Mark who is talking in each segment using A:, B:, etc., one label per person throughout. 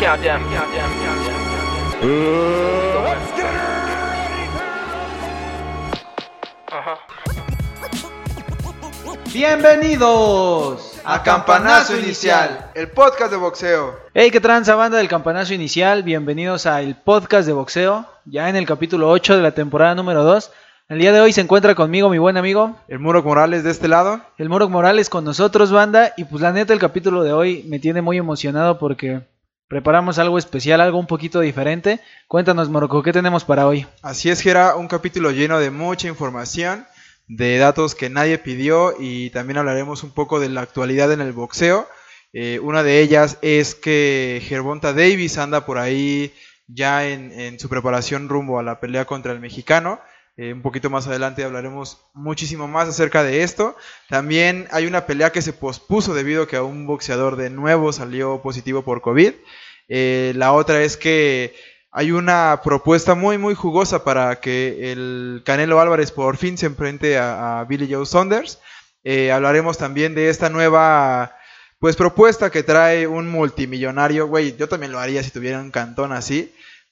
A: Countdown.
B: Bienvenidos
C: a Campanazo Inicial, el podcast de boxeo.
B: Hey, qué tranza banda del Campanazo Inicial, bienvenidos al podcast de boxeo, ya en el capítulo 8 de la temporada número 2. El día de hoy se encuentra conmigo mi buen amigo,
C: El Muro Morales de este lado.
B: el Moro Morales con nosotros, banda, y pues la neta el capítulo de hoy me tiene muy emocionado porque preparamos algo especial, algo un poquito diferente. Cuéntanos, Morocco, ¿qué tenemos para hoy?
C: Así es que era un capítulo lleno de mucha información, de datos que nadie pidió y también hablaremos un poco de la actualidad en el boxeo. Eh, una de ellas es que Gervonta Davis anda por ahí ya en, en su preparación rumbo a la pelea contra el mexicano. Eh, un poquito más adelante hablaremos muchísimo más acerca de esto. También hay una pelea que se pospuso debido a que un boxeador de nuevo salió positivo por COVID. Eh, la otra es que hay una propuesta muy muy jugosa para que el Canelo Álvarez por fin se enfrente a, Billy Joe Saunders. Eh, hablaremos también de esta nueva pues propuesta que trae un multimillonario. Güey, yo también lo haría si tuviera un cantón así.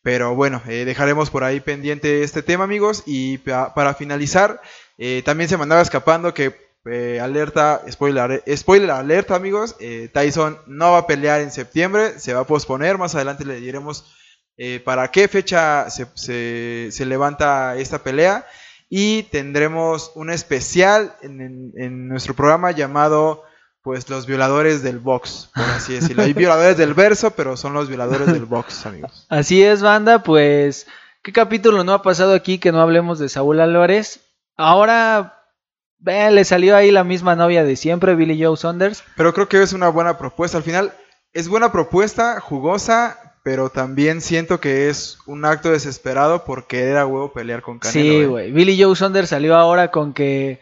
C: Pero bueno, eh, dejaremos por ahí pendiente este tema, amigos. Y pa- para finalizar, eh, también se me andaba escapando que, eh, alerta, spoiler, spoiler alerta, amigos. Tyson no va a pelear en septiembre, se va a posponer. Más adelante le diremos para qué fecha se, se- levanta esta pelea. Y tendremos un especial en- en nuestro programa llamado pues los violadores del box, por así decirlo. Hay violadores del verso, pero son los violadores del box, amigos.
B: Así es, banda, pues, ¿qué capítulo no ha pasado aquí que no hablemos de Saúl Álvarez? Ahora, ve, le salió ahí la misma novia de siempre, Billy Joe Saunders.
C: Pero creo que es una buena propuesta. Al final, es buena propuesta, jugosa, pero también siento que es un acto desesperado por querer a huevo pelear con Canelo.
B: Sí,
C: eh.
B: güey. Billy Joe Saunders salió ahora con que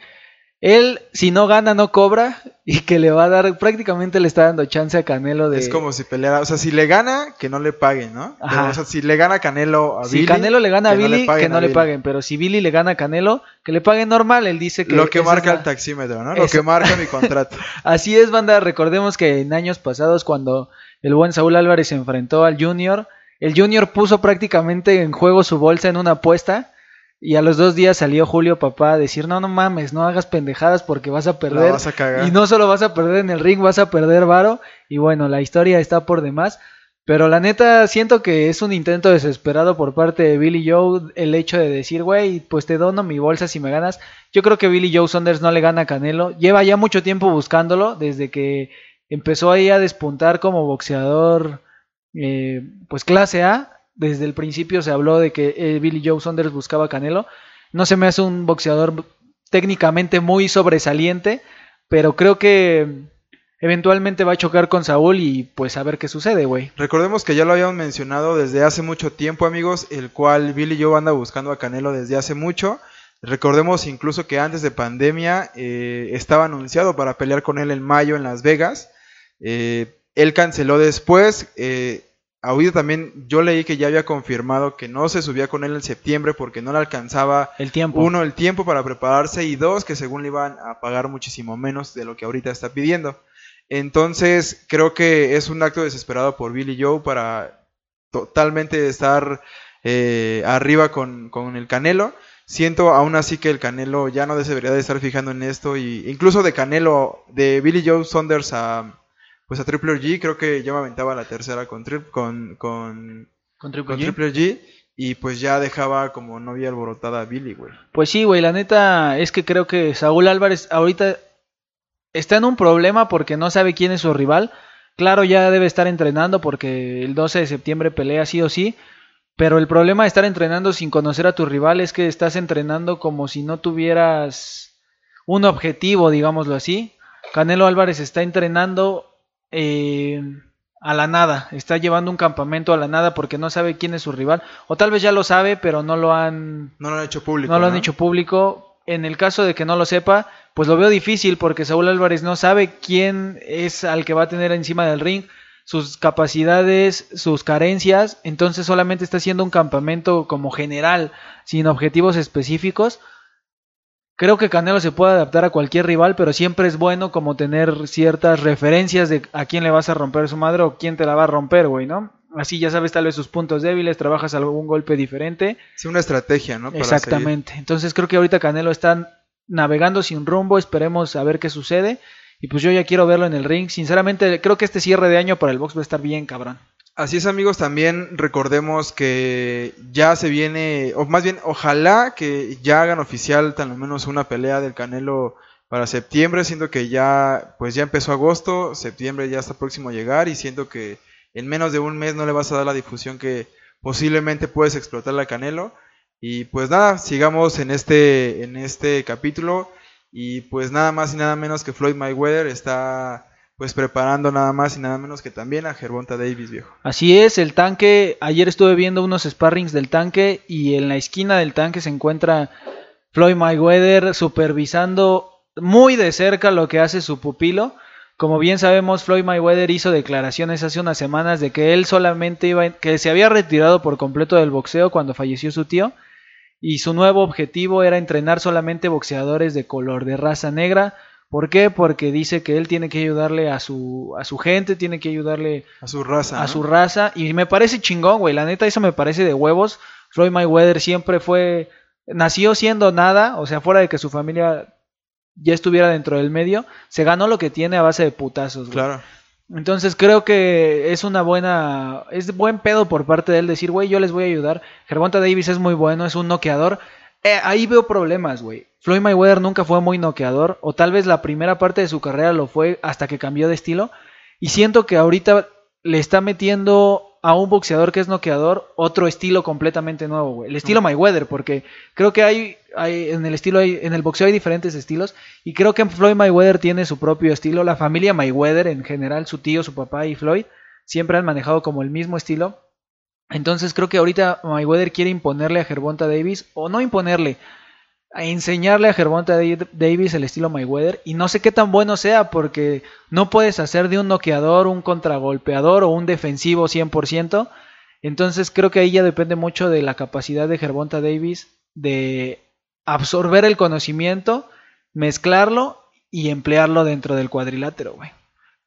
B: él, si no gana, no cobra y que le va a dar, prácticamente le está dando chance a Canelo de...
C: Es como si peleara, o sea, si le gana, que no le paguen, ¿no?
B: Ajá.
C: o sea, si le gana Canelo a
B: Si
C: Billy,
B: Canelo le gana a
C: que no le
B: Billy, que no
C: a
B: le paguen. Pero si Billy le gana a Canelo, que le paguen normal. Él dice que...
C: lo que marca
B: la-
C: el taxímetro, ¿no? Lo que marca mi contrato.
B: Así es, banda. Recordemos que en años pasados, cuando el buen Saúl Álvarez se enfrentó al Junior, el Junior puso prácticamente en juego su bolsa en una apuesta. Y a los dos días salió Julio Papá a decir: No, no mames, no hagas pendejadas porque vas a perder.
C: vas a cagar.
B: Y no solo vas a perder en el ring, vas a perder varo. Y bueno, la historia está por demás. Pero la neta, siento que es un intento desesperado por parte de Billy Joe el hecho de decir, güey, pues te dono mi bolsa si me ganas. Yo creo que Billy Joe Saunders no le gana a Canelo. Lleva ya mucho tiempo buscándolo, desde que empezó ahí a despuntar como boxeador, eh, pues clase A. Desde el principio se habló de que eh, Billy Joe Saunders buscaba a Canelo. No se me hace un boxeador técnicamente muy sobresaliente, pero creo que eventualmente va a chocar con Saúl y pues a ver qué sucede, güey.
C: Recordemos que ya lo habíamos mencionado desde hace mucho tiempo, amigos, el cual Billy Joe anda buscando a Canelo desde hace mucho. Recordemos incluso que antes de pandemia eh, estaba anunciado para pelear con él en mayo en Las Vegas. Eh, él canceló después. Ahorita también yo leí que ya había confirmado que no se subía con él en septiembre porque no le alcanzaba
B: El tiempo.
C: uno, el tiempo para prepararse y dos, que según le iban a pagar muchísimo menos de lo que ahorita está pidiendo. Entonces, creo que es un acto desesperado por Billy Joe para totalmente estar eh, arriba con, con el Canelo. Siento aún así que el Canelo ya no debería de estar fijando en esto y incluso de Canelo, de Billy Joe Saunders a pues a Triple G, creo que ya me aventaba la tercera con, con, con,
B: Con Triple
C: con
B: G.
C: Triple G y pues ya dejaba como novia alborotada a Billy, güey.
B: Pues sí, güey, la neta es que creo que Saúl Álvarez ahorita está en un problema porque no sabe quién es su rival. Claro, ya debe estar entrenando porque el 12 de septiembre pelea sí o sí. Pero el problema de estar entrenando sin conocer a tu rival es que estás entrenando como si no tuvieras un objetivo, digámoslo así. Canelo Álvarez está entrenando eh, a la nada, está llevando un campamento a la nada porque no sabe quién es su rival. O tal vez ya lo sabe, pero no lo han
C: No lo han hecho público.
B: no lo han hecho público. En el caso de que no lo sepa, pues lo veo difícil porque Saúl Álvarez no sabe quién es al que va a tener encima del ring, sus capacidades, sus carencias, entonces solamente está haciendo un campamento como general, sin objetivos específicos. Creo que Canelo se puede adaptar a cualquier rival, pero siempre es bueno como tener ciertas referencias de a quién le vas a romper su madre o quién te la va a romper, güey, ¿no? Así ya sabes tal vez sus puntos débiles, trabajas algún golpe diferente.
C: Sí, una estrategia, ¿no?
B: Para Exactamente. Entonces creo que ahorita Canelo está navegando sin rumbo, esperemos a ver qué sucede. Y pues yo ya quiero verlo en el ring. Sinceramente, creo que este cierre de año para el box va a estar bien cabrón.
C: Así es amigos, también recordemos que ya se viene, o más bien, ojalá que ya hagan oficial tan menos una pelea del Canelo para septiembre, siendo que ya, pues ya empezó agosto, septiembre ya está próximo a llegar y siento que en menos de un mes no le vas a dar la difusión que posiblemente puedes explotar la Canelo. Y pues nada, sigamos en este, en este capítulo y pues nada más y nada menos que Floyd Mayweather está pues preparando nada más y nada menos que también a Gervonta Davis, viejo.
B: Así es, el tanque, ayer estuve viendo unos sparrings del tanque y en la esquina del tanque se encuentra Floyd Mayweather supervisando muy de cerca lo que hace su pupilo. Como bien sabemos, Floyd Mayweather hizo declaraciones hace unas semanas de que él solamente iba, que se había retirado por completo del boxeo cuando falleció su tío y su nuevo objetivo era entrenar solamente boxeadores de color de raza negra ¿Por qué? Porque dice que él tiene que ayudarle a su, a su gente, tiene que ayudarle
C: a su raza.
B: A su raza. Y me parece chingón, güey. La neta, eso me parece de huevos. Floyd Mayweather siempre fue. Nació siendo nada, o sea, fuera de que su familia ya estuviera dentro del medio, se ganó lo que tiene a base de putazos, güey.
C: Claro.
B: Entonces creo que es una buena, es buen pedo por parte de él decir, güey, yo les voy a ayudar. Gervonta Davis es muy bueno, es un noqueador. Eh, ahí veo problemas, güey. Floyd Mayweather nunca fue muy noqueador, o tal vez la primera parte de su carrera lo fue hasta que cambió de estilo. Y siento que ahorita le está metiendo a un boxeador que es noqueador otro estilo completamente nuevo, güey. El estilo Mayweather, porque creo que hay, hay en el estilo hay, en el boxeo hay diferentes estilos y creo que Floyd Mayweather tiene su propio estilo. La familia Mayweather en general, su tío, su papá y Floyd siempre han manejado como el mismo estilo. Entonces creo que ahorita Mayweather quiere imponerle a Gervonta Davis o no imponerle, a enseñarle a Gervonta Davis el estilo Mayweather y no sé qué tan bueno sea porque no puedes hacer de un noqueador un contragolpeador o un defensivo 100%. Entonces creo que ahí ya depende mucho de la capacidad de Gervonta Davis de absorber el conocimiento, mezclarlo y emplearlo dentro del cuadrilátero, güey.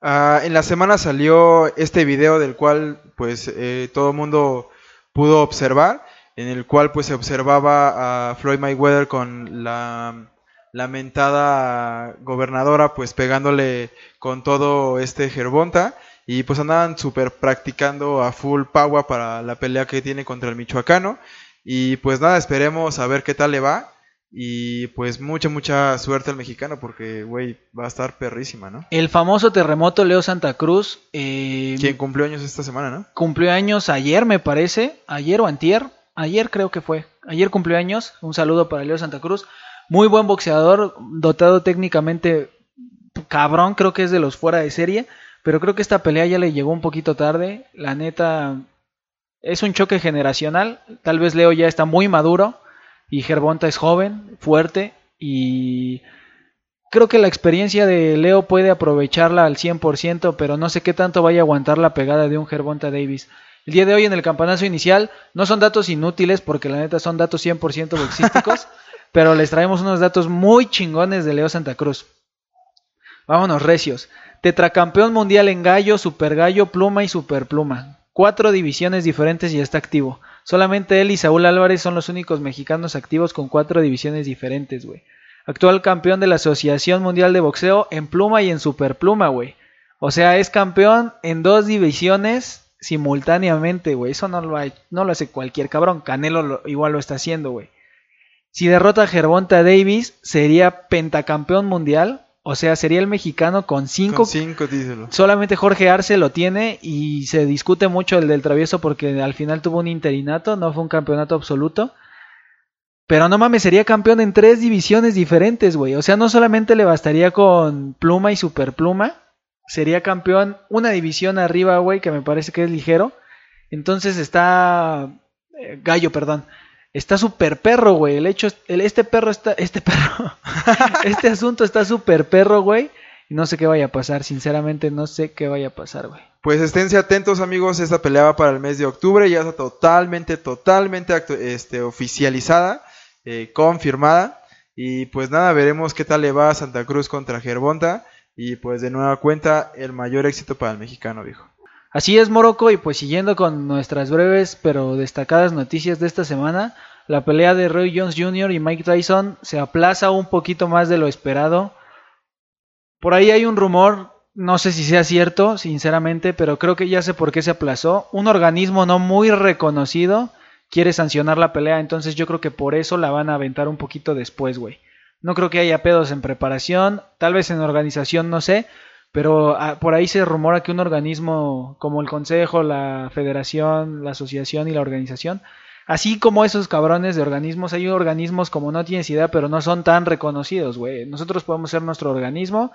C: Ah, en la semana salió este video del cual pues eh, todo el mundo pudo observar en el cual pues se observaba a Floyd Mayweather con la lamentada gobernadora pues pegándole con todo este Gervonta y pues andaban súper practicando a full power para la pelea que tiene contra el michoacano y pues nada esperemos a ver qué tal le va y pues mucha mucha suerte al mexicano porque güey va a estar perrísima no
B: el famoso terremoto Leo Santa Cruz eh,
C: quien cumplió años esta semana no
B: cumplió años ayer me parece ayer o antier ayer creo que fue, ayer cumplió años, un saludo para Leo Santa Cruz, muy buen boxeador, dotado técnicamente cabrón, creo que es de los fuera de serie, pero creo que esta pelea ya le llegó un poquito tarde, la neta es un choque generacional, tal vez Leo ya está muy maduro y Gervonta es joven, fuerte y creo que la experiencia de Leo puede aprovecharla al 100%, pero no sé qué tanto vaya a aguantar la pegada de un Gervonta Davis. El día de hoy en el campanazo inicial no son datos inútiles porque la neta son datos 100% boxísticos, pero les traemos unos datos muy chingones de Leo Santa Cruz. Vámonos recios. Tetracampeón mundial en gallo, super gallo, pluma y super pluma. Cuatro divisiones diferentes y está activo. Solamente él y Saúl Álvarez son los únicos mexicanos activos con cuatro divisiones diferentes, güey. Actual campeón de la Asociación Mundial de Boxeo en pluma y en superpluma, güey. O sea, es campeón en dos divisiones simultáneamente, güey. Eso no lo, lo hace cualquier cabrón. Canelo igual lo está haciendo, güey. Si derrota a Gervonta Davis, sería pentacampeón mundial. O sea, sería el mexicano con cinco. Con
C: cinco, díselo.
B: Solamente Jorge Arce lo tiene y se discute mucho el del travieso porque al final tuvo un interinato, no fue un campeonato absoluto. Pero no mames, sería campeón en tres divisiones diferentes, güey. O sea, no solamente le bastaría con pluma y superpluma, sería campeón una división arriba, güey, que me parece que es ligero. Entonces está... Eh, gallo, perdón. Está súper perro, güey. El hecho, este perro está... Este perro. este asunto está súper perro, güey. Y no sé qué vaya a pasar, sinceramente no sé qué vaya a pasar, güey.
C: Pues esténse atentos, amigos. Esta pelea va para el mes de octubre. Ya está totalmente, totalmente este, oficializada, eh, confirmada. Y pues nada, veremos qué tal le va a Santa Cruz contra Gervonta. Y pues de nueva cuenta, el mayor éxito para el mexicano, viejo.
B: Así es, Morocco, y pues siguiendo con nuestras breves pero destacadas noticias de esta semana, la pelea de Roy Jones Jr. y Mike Tyson se aplaza un poquito más de lo esperado. Por ahí hay un rumor, no sé si sea cierto, sinceramente, pero creo que ya sé por qué se aplazó. Un organismo no muy reconocido quiere sancionar la pelea, entonces yo creo que por eso la van a aventar un poquito después, güey. No creo que haya pedos en preparación, tal vez en organización, no sé, pero ah, por ahí se rumora que un organismo como el Consejo, la Federación, la Asociación y la Organización, así como esos cabrones de organismos, hay organismos como no tienes idea, pero no son tan reconocidos, güey. Nosotros podemos ser nuestro organismo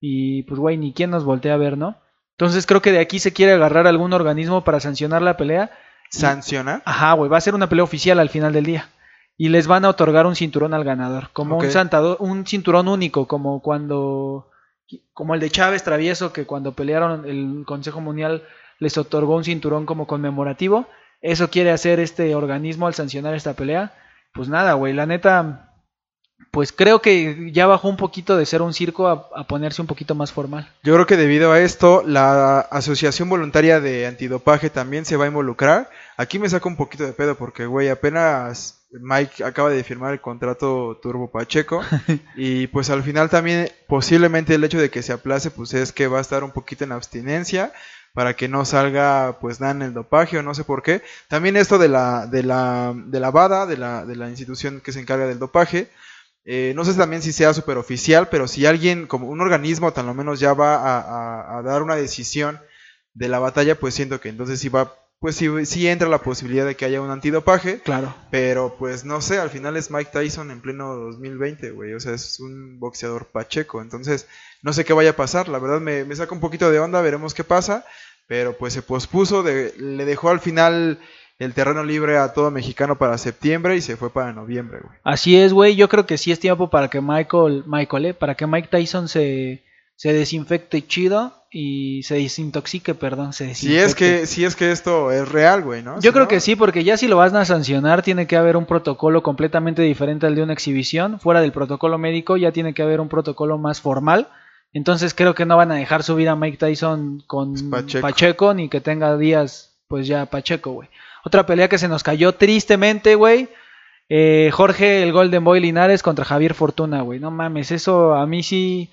B: y pues, güey, ni quién nos voltea a ver, ¿no? Entonces creo que de aquí se quiere agarrar algún organismo para sancionar la pelea.
C: ¿Sancionar?
B: Ajá, güey, va a ser una pelea oficial al final del día. Y les van a otorgar un cinturón al ganador, como un, santado- un cinturón único, como cuando, como el de Chávez Travieso, que cuando pelearon el Consejo Mundial les otorgó un cinturón como conmemorativo. Eso quiere hacer este organismo al sancionar esta pelea. Pues nada, güey, la neta, pues creo que ya bajó un poquito de ser un circo a, a ponerse un poquito más formal.
C: Yo creo que debido a esto, la Asociación Voluntaria de Antidopaje también se va a involucrar. Aquí me saca un poquito de pedo porque, güey, apenas Mike acaba de firmar el contrato Turbo Pacheco y pues al final también posiblemente el hecho de que se aplace pues es que va a estar un poquito en abstinencia para que no salga pues nada en el dopaje o no sé por qué. También esto de la de la de la VADA, de la de la institución que se encarga del dopaje, eh, no sé también si sea super oficial, pero si alguien, como un organismo, tan lo menos ya va a, a- a dar una decisión de la batalla, pues siento que entonces sí va, pues sí, sí entra la posibilidad de que haya un antidopaje,
B: Claro.
C: pero pues no sé, al final es Mike Tyson en pleno 2020, güey, o sea, es un boxeador pacheco, entonces no sé qué vaya a pasar, la verdad me, me saca un poquito de onda, veremos qué pasa, pero pues se pospuso, de, le dejó al final el terreno libre a todo mexicano para septiembre y se fue para noviembre, güey.
B: Así es, güey. Yo creo que sí es tiempo para que Michael, Michael, eh, para que Mike Tyson se, se desinfecte chido y se desintoxique, perdón, se
C: Si es que, si es que esto es real, güey, ¿no?
B: Yo
C: Si
B: creo
C: no,
B: que sí, porque ya si lo vas a sancionar, tiene que haber un protocolo completamente diferente al de una exhibición. Fuera del protocolo médico, ya tiene que haber un protocolo más formal. Entonces creo que no van a dejar subir a Mike Tyson con
C: Pacheco.
B: Pacheco. ni que tenga días, pues ya Pacheco, güey. Otra pelea que se nos cayó tristemente, güey. Eh, Jorge, el Golden Boy Linares contra Javier Fortuna, güey. No mames, eso a mí sí,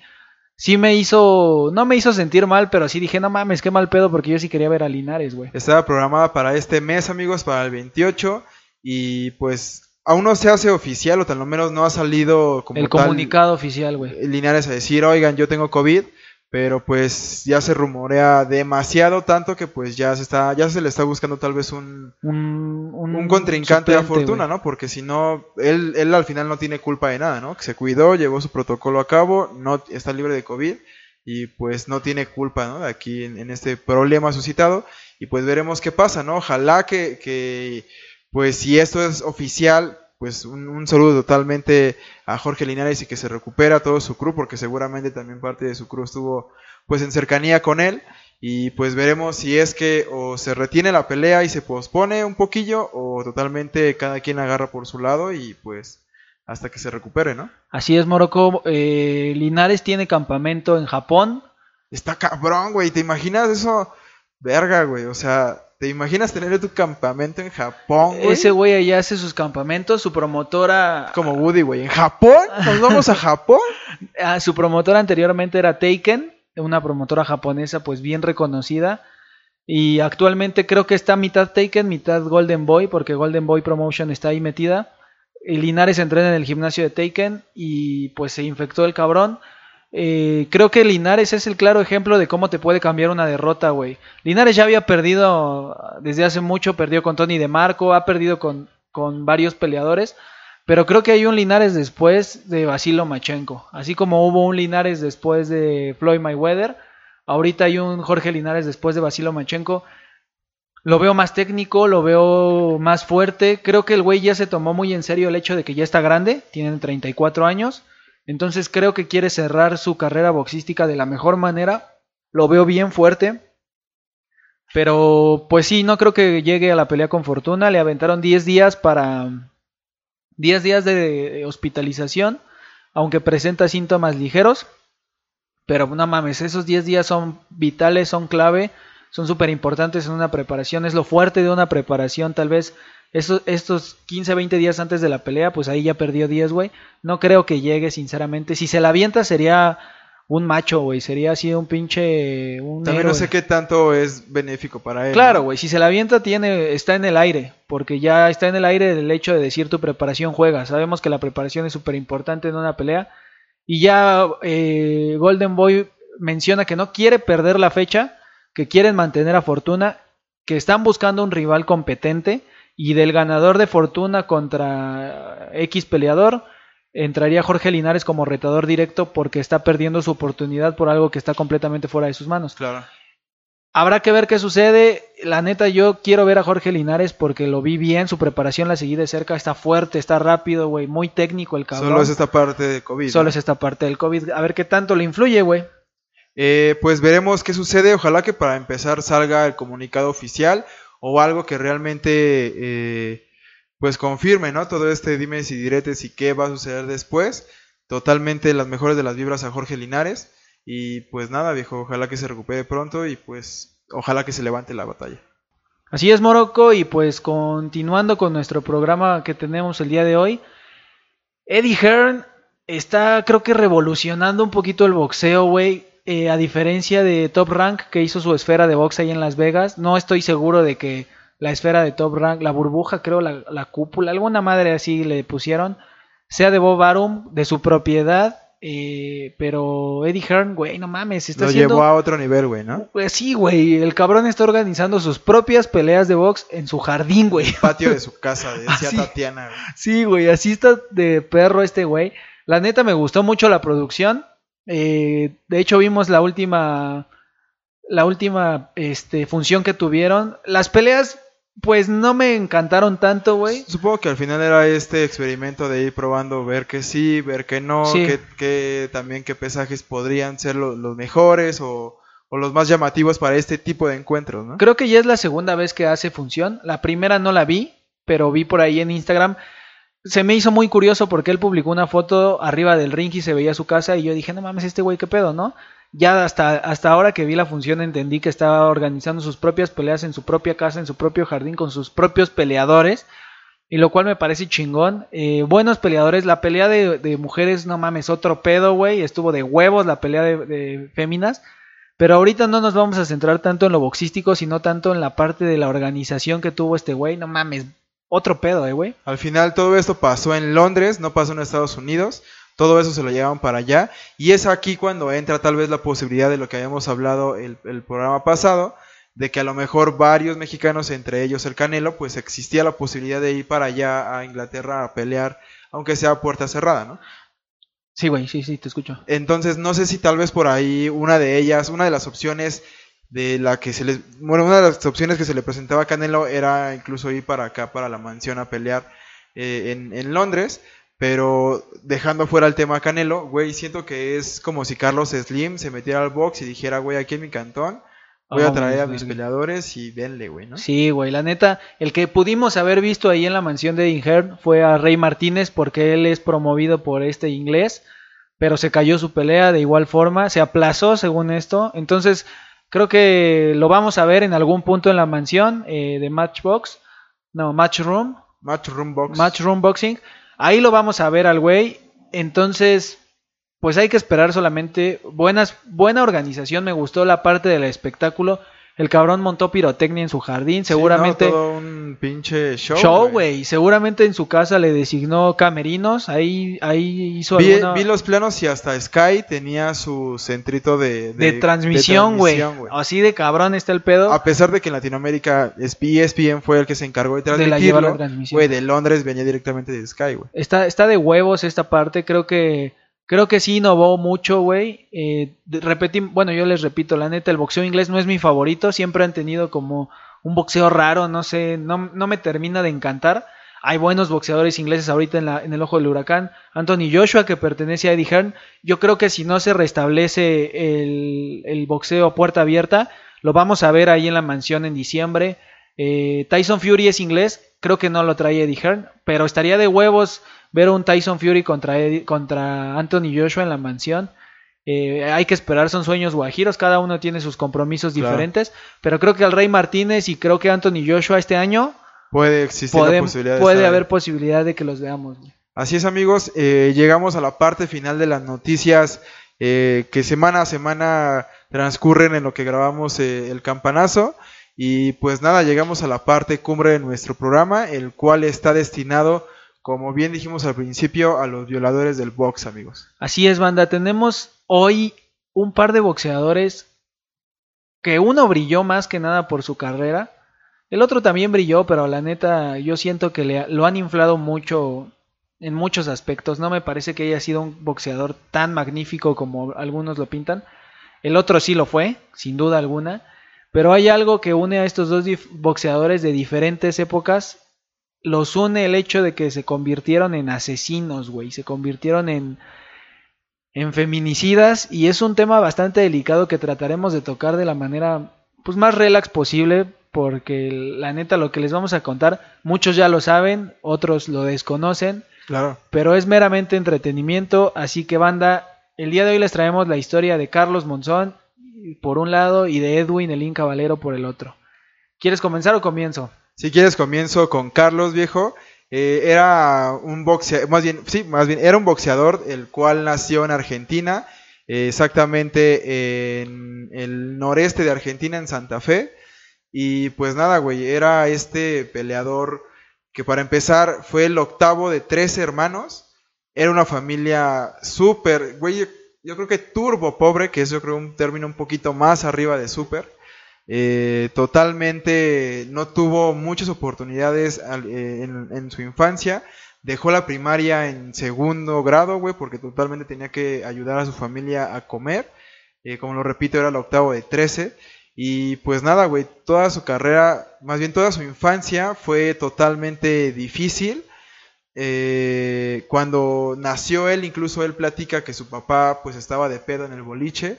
B: sí me hizo, no me hizo sentir mal, pero sí dije, no mames, qué mal pedo, porque yo sí quería ver a Linares, güey.
C: Estaba programada para este mes, amigos, para el 28. Y pues aún no se hace oficial, o tal lo menos no ha salido como
B: El
C: tal
B: comunicado oficial, güey.
C: Linares a decir, oigan, yo tengo COVID. Pero pues ya se rumorea demasiado, tanto que pues ya se está, ya se le está buscando tal vez un,
B: Un, un,
C: un contrincante a Fortuna. ¿no? Porque si no, él, él al final no tiene culpa de nada, ¿no? Que se cuidó, llevó su protocolo a cabo, no está libre de COVID y pues no tiene culpa, ¿no? De aquí en, en este problema suscitado y pues veremos qué pasa, ¿no? Ojalá que, que pues si esto es oficial, pues un, un saludo totalmente a Jorge Linares y que se recupera todo su crew, porque seguramente también parte de su crew estuvo pues en cercanía con él. Y pues veremos si es que o se retiene la pelea y se pospone un poquillo o totalmente cada quien agarra por su lado y pues hasta que se recupere, ¿no?
B: Así es, Morocco. Eh, Linares tiene campamento en Japón.
C: Está cabrón, güey. ¿Te imaginas eso? Verga, güey. O sea, ¿te imaginas tener tu campamento en Japón, güey?
B: Ese güey allá hace sus campamentos. Su promotora,
C: Como Woody, güey. ¿En Japón? ¿Nos vamos a Japón?
B: ah, su promotora anteriormente era Taken, una promotora japonesa, pues bien reconocida. Y actualmente creo que está mitad Taken, mitad Golden Boy, porque Golden Boy Promotion está ahí metida. Linares entrena en el gimnasio de Taken y pues se infectó el cabrón. Eh, creo que Linares es el claro ejemplo de cómo te puede cambiar una derrota, güey. Linares ya había perdido desde hace mucho, perdió con Tony DeMarco, ha perdido con, con varios peleadores, pero creo que hay un Linares después de Basilo Machenko. Así como hubo un Linares después de Floyd Mayweather, ahorita hay un Jorge Linares después de Basilo Machenko. Lo veo más técnico, lo veo más fuerte. Creo que el güey ya se tomó muy en serio el hecho de que ya está grande, tiene 34 años. Entonces creo que quiere cerrar su carrera boxística de la mejor manera. Lo veo bien fuerte. Pero pues sí, no creo que llegue a la pelea con Fortuna. Le aventaron 10 días para... 10 días de hospitalización. Aunque presenta síntomas ligeros. Pero no mames, esos 10 días son vitales, son clave. son súper importantes en una preparación, es lo fuerte de una preparación, tal vez estos, estos 15, 20 días antes de la pelea, pues ahí ya perdió 10, güey. No creo que llegue, sinceramente. Si se la avienta sería un macho, güey. Sería así un pinche... Un
C: También no sé qué tanto es benéfico para él.
B: Claro,
C: ¿no?
B: güey, si se la avienta tiene, está en el aire, porque ya está en el aire el hecho de decir tu preparación juega. Sabemos que la preparación es súper importante en una pelea. Y ya eh, Golden Boy menciona que no quiere perder la fecha, que quieren mantener a Fortuna, que están buscando un rival competente y del ganador de Fortuna contra X peleador entraría Jorge Linares como retador directo porque está perdiendo su oportunidad por algo que está completamente fuera de sus manos.
C: Claro.
B: Habrá que ver qué sucede. La neta, yo quiero ver a Jorge Linares porque lo vi bien. Su preparación la seguí de cerca. Está fuerte, está rápido, güey. Muy técnico el cabrón.
C: Solo es esta parte de COVID.
B: Solo
C: ¿no?
B: es esta parte del COVID. A ver qué tanto le influye, güey.
C: Eh, pues veremos qué sucede. Ojalá que para empezar salga el comunicado oficial o algo que realmente eh, pues confirme, ¿no? Todo este dimes y diretes y qué va a suceder después. Totalmente las mejores de las vibras a Jorge Linares. Y pues nada, viejo, ojalá que se recupere pronto y pues ojalá que se levante la batalla.
B: Así es, Morocco. Y pues continuando con nuestro programa que tenemos el día de hoy. Eddie Hearn está, creo que, revolucionando un poquito el boxeo, güey. Eh, a diferencia de Top Rank, que hizo su esfera de box ahí en Las Vegas, no estoy seguro de que la esfera de Top Rank, la burbuja, creo, la, la cúpula, alguna madre así le pusieron, sea de Bob Arum, de su propiedad. eh, pero Eddie Hearn, güey, no mames, está
C: Lo
B: haciendo...
C: llevó a otro nivel, güey, ¿no?
B: Pues sí, güey, el cabrón está organizando sus propias peleas de box en su jardín, güey.
C: Patio de su casa, decía
B: Así.
C: Tatiana. güey.
B: Sí, güey, así está de perro este güey. La neta me gustó mucho la producción. Eh, de hecho vimos la última, la última este, función que tuvieron. Las peleas, pues no me encantaron tanto, güey.
C: Supongo que al final era este experimento de ir probando, ver que sí, ver que no,
B: Sí.
C: que, que también qué pesajes podrían ser lo- los mejores o, o los más llamativos para este tipo de encuentros, ¿no?
B: Creo que ya es la segunda vez que hace función. La primera no la vi, pero vi por ahí en Instagram. Se me hizo muy curioso porque él publicó una foto arriba del ring y se veía su casa y yo dije, no mames, este güey qué pedo, ¿no? Ya hasta, hasta ahora que vi la función entendí que estaba organizando sus propias peleas en su propia casa, en su propio jardín, con sus propios peleadores. Y lo cual me parece chingón. Eh, buenos peleadores. La pelea de, de mujeres, no mames, otro pedo, güey. Estuvo de huevos la pelea de, de féminas. Pero ahorita no nos vamos a centrar tanto en lo boxístico, sino tanto en la parte de la organización que tuvo este güey. No mames, otro pedo, eh, güey.
C: Al final todo esto pasó en Londres, no pasó en Estados Unidos. Todo eso se lo llevaban para allá. Y es aquí cuando entra tal vez la posibilidad de lo que habíamos hablado el, el programa pasado, de que a lo mejor varios mexicanos, entre ellos el Canelo, pues existía la posibilidad de ir para allá a Inglaterra a pelear, aunque sea puerta cerrada, ¿no?
B: Sí, güey, sí, sí, te escucho.
C: Entonces, no sé si tal vez por ahí una de ellas, una de las opciones de la que se les, bueno, una de las opciones que se le presentaba a Canelo era incluso ir para acá, para la mansión a pelear eh, en, en Londres, pero dejando fuera el tema Canelo, güey, siento que es como si Carlos Slim se metiera al box y dijera, güey, aquí en mi cantón voy a traer a mis peleadores y denle, güey, ¿no?
B: Sí, güey, la neta, el que pudimos haber visto ahí en la mansión de Inher fue a Rey Martínez porque él es promovido por este inglés, pero se cayó su pelea de igual forma, se aplazó según esto, entonces creo que lo vamos a ver en algún punto en la mansión eh, de Matchbox, no, Matchroom,
C: Matchroom Box.
B: Matchroom Boxing, ahí lo vamos a ver al güey, entonces pues hay que esperar solamente. Buenas, buena organización, me gustó la parte del espectáculo. El cabrón montó pirotecnia en su jardín,
C: Sí,
B: seguramente
C: no, todo un pinche show.
B: show, güey. Seguramente en su casa le designó camerinos, ahí, ahí hizo
C: Vi,
B: alguna
C: vi los planos y hasta Sky tenía su centrito de,
B: de, transmisión, güey.
C: transmisión, güey.
B: Así de cabrón está el pedo.
C: A pesar de que en Latinoamérica es- ESPN fue el que se encargó de
B: De la llevar la
C: transmitirlo,
B: transmisión.
C: güey, de Londres venía directamente de Sky, güey.
B: Está, está de huevos esta parte, creo que creo que sí innovó mucho, güey. Eh, repetí, bueno, yo les repito, la neta, el boxeo inglés no es mi favorito, siempre han tenido como un boxeo raro, no sé, no, no me termina de encantar. Hay buenos boxeadores ingleses ahorita en, la, en el ojo del huracán. Anthony Joshua, que pertenece a Eddie Hearn. Yo creo que si no se restablece el, el boxeo a puerta abierta, lo vamos a ver ahí en la mansión en diciembre. Eh, Tyson Fury es inglés, creo que no lo trae Eddie Hearn, pero estaría de huevos ver un Tyson Fury contra, Eddie- contra Anthony Joshua en la mansión. Eh, hay que esperar, son sueños guajiros, cada uno tiene sus compromisos diferentes, pero creo que el Rey Martínez y creo que Anthony Joshua este año
C: puede existir la posibilidad de
B: puede haber posibilidad de que los veamos.
C: Así es amigos, eh, llegamos a la parte final de las noticias eh, que semana a semana transcurren en lo que grabamos el campanazo. Y pues nada, llegamos a la parte cumbre de nuestro programa, el cual está destinado, como bien dijimos al principio, a los violadores del box, amigos.
B: Así es, banda. Tenemos hoy un par de boxeadores que uno brilló más que nada por su carrera. El otro también brilló, pero la neta yo siento que le, lo han inflado mucho en muchos aspectos. No me parece que haya sido un boxeador tan magnífico como algunos lo pintan. El otro sí lo fue, sin duda alguna. Pero hay algo que une a estos dos boxeadores de diferentes épocas. Los une el hecho de que se convirtieron en asesinos, güey. Se convirtieron en, en feminicidas. Y es un tema bastante delicado que trataremos de tocar de la manera pues, más relax posible. Porque la neta lo que les vamos a contar, muchos ya lo saben, otros lo desconocen.
C: Claro.
B: Pero es meramente entretenimiento. Así que banda, el día de hoy les traemos la historia de Carlos Monzón por un lado y de Edwin el Inca Valero por el otro. ¿Quieres comenzar o comienzo?
C: Si quieres comienzo con Carlos Viejo. Eh, era un boxeador, más bien, sí, más bien, era un boxeador el cual nació en Argentina, eh, exactamente en el noreste de Argentina, en Santa Fe. Y pues nada, güey, era este peleador que para empezar fue el octavo de tres hermanos. Era una familia súper, güey, yo creo que turbo pobre, que es yo creo un término un poquito más arriba de super. Eh, totalmente no tuvo muchas oportunidades eh, en, su infancia. Dejó la primaria en segundo grado, güey, porque totalmente tenía que ayudar a su familia a comer. Eh, como lo repito, era el octavo de 13. Y pues nada, güey, toda su carrera, más bien toda su infancia fue totalmente difícil. Eh, cuando nació él, incluso él platica que su papá pues estaba de pedo en el boliche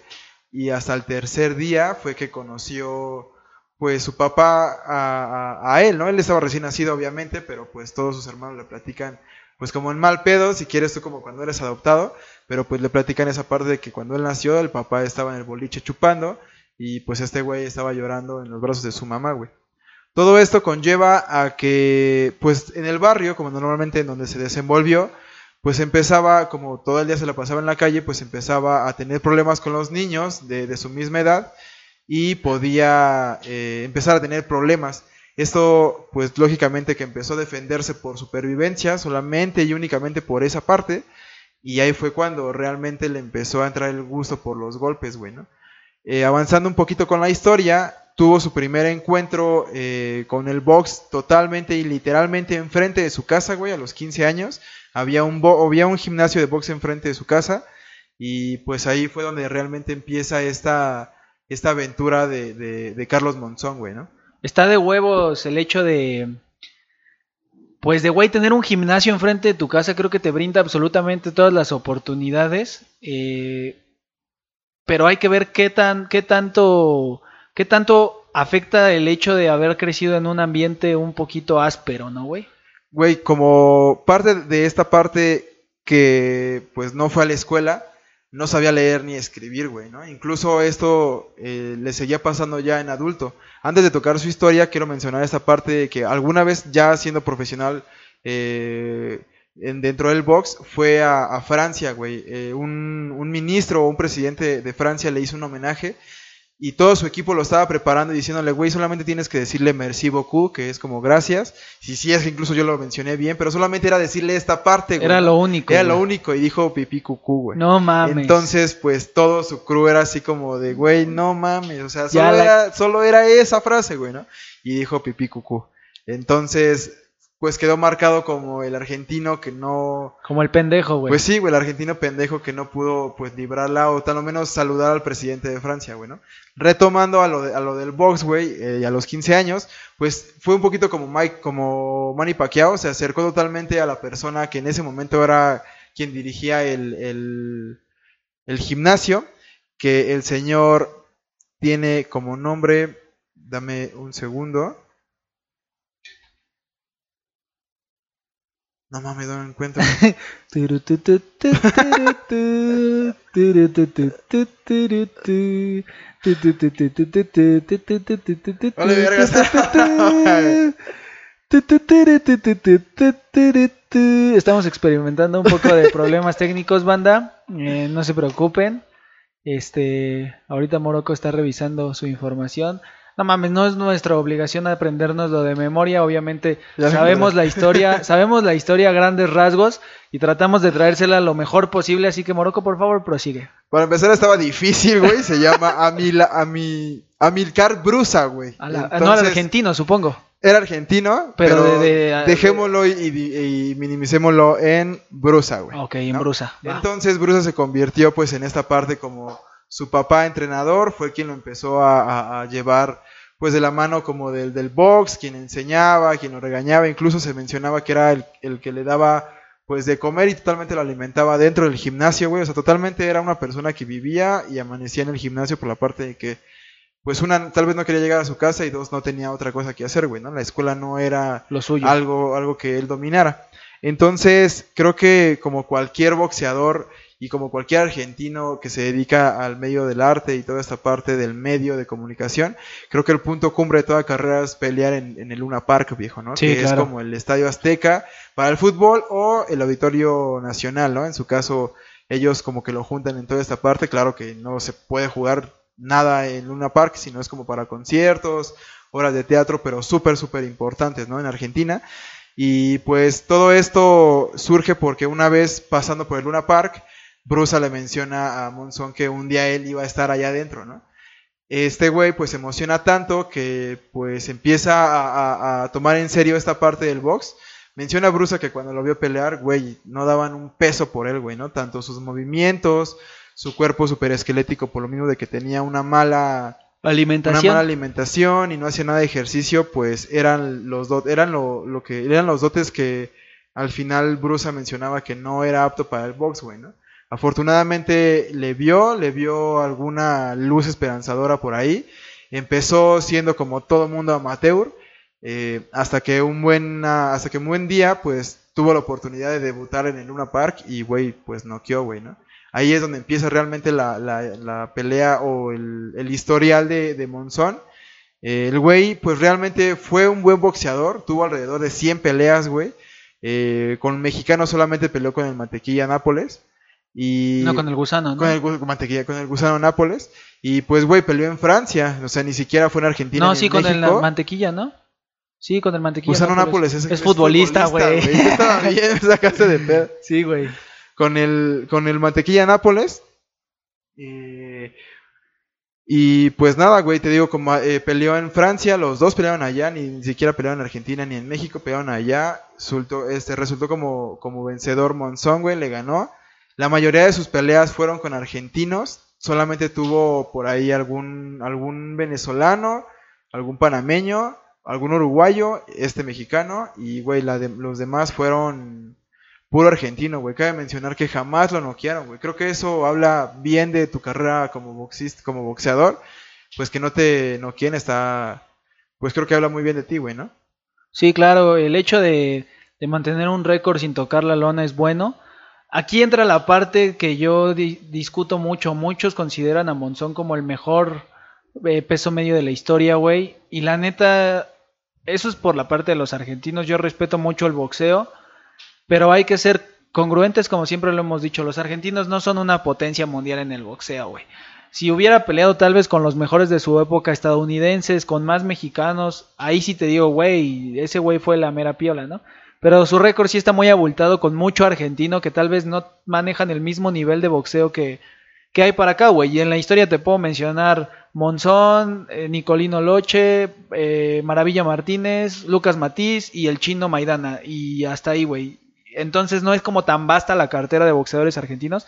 C: y hasta el tercer día fue que conoció pues su papá a, él, ¿no? Él estaba recién nacido obviamente, pero pues todos sus hermanos le platican pues como en mal pedo, si quieres tú como cuando eres adoptado, pero pues le platican esa parte de que cuando él nació el papá estaba en el boliche chupando y pues este güey estaba llorando en los brazos de su mamá, güey. Todo esto conlleva a que, pues en el barrio, como normalmente en donde se desenvolvió, pues empezaba, como todo el día se la pasaba en la calle, pues empezaba a tener problemas con los niños de, su misma edad y podía eh, empezar a tener problemas. Esto, pues lógicamente que empezó a defenderse por supervivencia, solamente y únicamente por esa parte, y ahí fue cuando realmente le empezó a entrar el gusto por los golpes, güey, eh, avanzando un poquito con la historia, tuvo su primer encuentro eh, con el box totalmente y literalmente enfrente de su casa, güey, a los 15 años. Había un, había un gimnasio de box enfrente de su casa y pues ahí fue donde realmente empieza esta, esta aventura de, de, Carlos Monzón, güey, ¿no?
B: Está de huevos el hecho de... Pues de güey, tener un gimnasio enfrente de tu casa creo que te brinda absolutamente todas las oportunidades. Eh, pero hay que ver qué tan, qué tanto ¿Qué tanto afecta el hecho de haber crecido en un ambiente un poquito áspero, no, güey?
C: Güey, como parte de esta parte que pues no fue a la escuela, no sabía leer ni escribir, güey, ¿no? Incluso esto eh, le seguía pasando ya en adulto. Antes de tocar su historia, quiero mencionar esta parte de que alguna vez ya siendo profesional eh, en, dentro del box, fue a, Francia, güey. Eh, un, un, ministro o un presidente de Francia le hizo un homenaje y todo su equipo lo estaba preparando y diciéndole, güey, solamente tienes que decirle merci beaucoup, que es como gracias. Si sí, es que incluso yo lo mencioné bien, pero solamente era decirle esta parte,
B: güey. Era lo único.
C: Era lo único y dijo pipí cucú, güey.
B: No mames.
C: Entonces, pues todo su crew era así como de, güey, no mames. O sea, solo, era, solo era esa frase, güey, ¿no? Y dijo pipí cucú. Entonces, pues quedó marcado como el argentino que no...
B: Como el pendejo, güey.
C: Pues sí, güey, el argentino pendejo que no pudo, pues, librarla o tal o menos saludar al presidente de Francia, güey, ¿no? Retomando a lo, de, a lo del box, güey, eh, y a los 15 años, pues fue un poquito como Mike, como Manny Pacquiao, se acercó totalmente a la persona que en ese momento era quien dirigía el, el, el gimnasio, que el señor tiene como nombre, dame un segundo, No mames, no me encuentro. Vale, verga,
B: Estamos experimentando un poco de problemas técnicos, banda. Eh, no se preocupen. Este, ahorita Morocco está revisando su información. No mames, no es nuestra obligación aprendernos lo de memoria, obviamente sabemos la historia, sabemos la historia a grandes rasgos y tratamos de traérsela lo mejor posible, así que Morocco, por favor, prosigue.
C: Para empezar estaba difícil, güey. Se llama Amila, Ami, Amilcar Brusa, güey.
B: A la- no, al argentino, supongo.
C: Era argentino,
B: Pero
C: pero,
B: de- de-
C: dejémoslo y, y- y minimicémoslo en Brusa, güey.
B: Ok, en
C: ¿no?
B: Brusa.
C: Entonces Brusa se convirtió pues en esta parte como su papá entrenador, fue quien lo empezó a, a- a llevar pues de la mano como del, del box, quien enseñaba, quien lo regañaba, incluso se mencionaba que era el, el que le daba pues de comer y totalmente lo alimentaba dentro del gimnasio, güey, o sea, totalmente era una persona que vivía y amanecía en el gimnasio por la parte de que pues una tal vez no quería llegar a su casa y dos no tenía otra cosa que hacer, güey, ¿no? La escuela no era
B: Lo suyo.
C: algo, algo que él dominara. Entonces, creo que como cualquier boxeador y como cualquier argentino que se dedica al medio del arte y toda esta parte del medio de comunicación, creo que el punto cumbre de toda carrera es pelear en, en el Luna Park, viejo, ¿no?
B: Sí,
C: que es como el Estadio Azteca para el fútbol o el Auditorio Nacional, ¿no? En su caso, ellos como que lo juntan en toda esta parte, claro que no se puede jugar nada en Luna Park, sino es como para conciertos, obras de teatro, pero súper, súper importantes, ¿no? En Argentina. Y pues todo esto surge porque una vez pasando por el Luna Park, Brusa le menciona a Monzón que un día él iba a estar allá adentro, ¿no? Este güey pues se emociona tanto que pues empieza a, a- a tomar en serio esta parte del box. Menciona a Brusa que cuando lo vio pelear, güey, no daban un peso por él, güey, ¿no? Tanto sus movimientos, su cuerpo súper esquelético, por lo mismo de que tenía una mala una
B: Alimentación.
C: mala alimentación y no hacía nada de ejercicio, pues eran los do- eran lo, lo que eran los dotes que al final Brusa mencionaba que no era apto para el box, güey, ¿no? Afortunadamente le vio, le vio alguna luz esperanzadora por ahí. Empezó siendo como todo mundo amateur, eh, hasta que un buen hasta que un buen día, pues tuvo la oportunidad de debutar en el Luna Park y, güey, pues noqueó, güey, ¿no? Ahí es donde empieza realmente la, la- pelea o el, el historial de, de Monzón. Eh, el güey, pues realmente fue un buen boxeador, tuvo alrededor de 100 peleas, güey. Eh, con mexicano solamente peleó con el Mantequilla Nápoles. Y
B: No, con el gusano, ¿no?
C: con el gu- mantequilla, con el gusano Nápoles. Y pues, güey, peleó en Francia. O sea, ni siquiera fue en Argentina.
B: no,
C: ni
B: sí,
C: en
B: con el mantequilla, ¿no? Sí, con el mantequilla.
C: Gusano Nápoles es,
B: es futbolista, güey.
C: Estaba bien, sacaste de pedo.
B: sí, güey.
C: Con el, con el mantequilla Nápoles. Eh, y pues nada, güey, te digo, como eh, peleó en Francia, los dos pelearon allá, ni, ni siquiera pelearon en Argentina ni en México, pelearon allá. Resultó, este, resultó como, como vencedor Monzón, güey, le ganó. La mayoría de sus peleas fueron con argentinos. Solamente tuvo por ahí algún, algún venezolano, algún panameño, algún uruguayo, este mexicano. Y, güey, de- los demás fueron puro argentino, güey. Cabe mencionar que jamás lo noquearon, güey. Creo que eso habla bien de tu carrera como boxista, como boxeador. Pues que no te noqueen está... Pues creo que habla muy bien de ti, güey, ¿no?
B: Sí, claro, el hecho de, de mantener un récord sin tocar la lona es bueno. Aquí entra la parte que yo di- discuto mucho. Muchos consideran a Monzón como el mejor eh, peso medio de la historia, güey. Y la neta, eso es por la parte de los argentinos. Yo respeto mucho el boxeo, pero hay que ser congruentes, como siempre lo hemos dicho. Los argentinos no son una potencia mundial en el boxeo, güey. Si hubiera peleado tal vez con los mejores de su época estadounidenses, con más mexicanos, ahí sí te digo, güey, ese güey fue la mera piola, ¿no? Pero su récord sí está muy abultado con mucho argentino que tal vez no manejan el mismo nivel de boxeo que, que hay para acá, güey. Y en la historia te puedo mencionar Monzón, eh, Nicolino Loche, eh, Maravilla Martínez, Lucas Matiz y el chino Maidana. Y hasta ahí, güey. Entonces no es como tan vasta la cartera de boxeadores argentinos,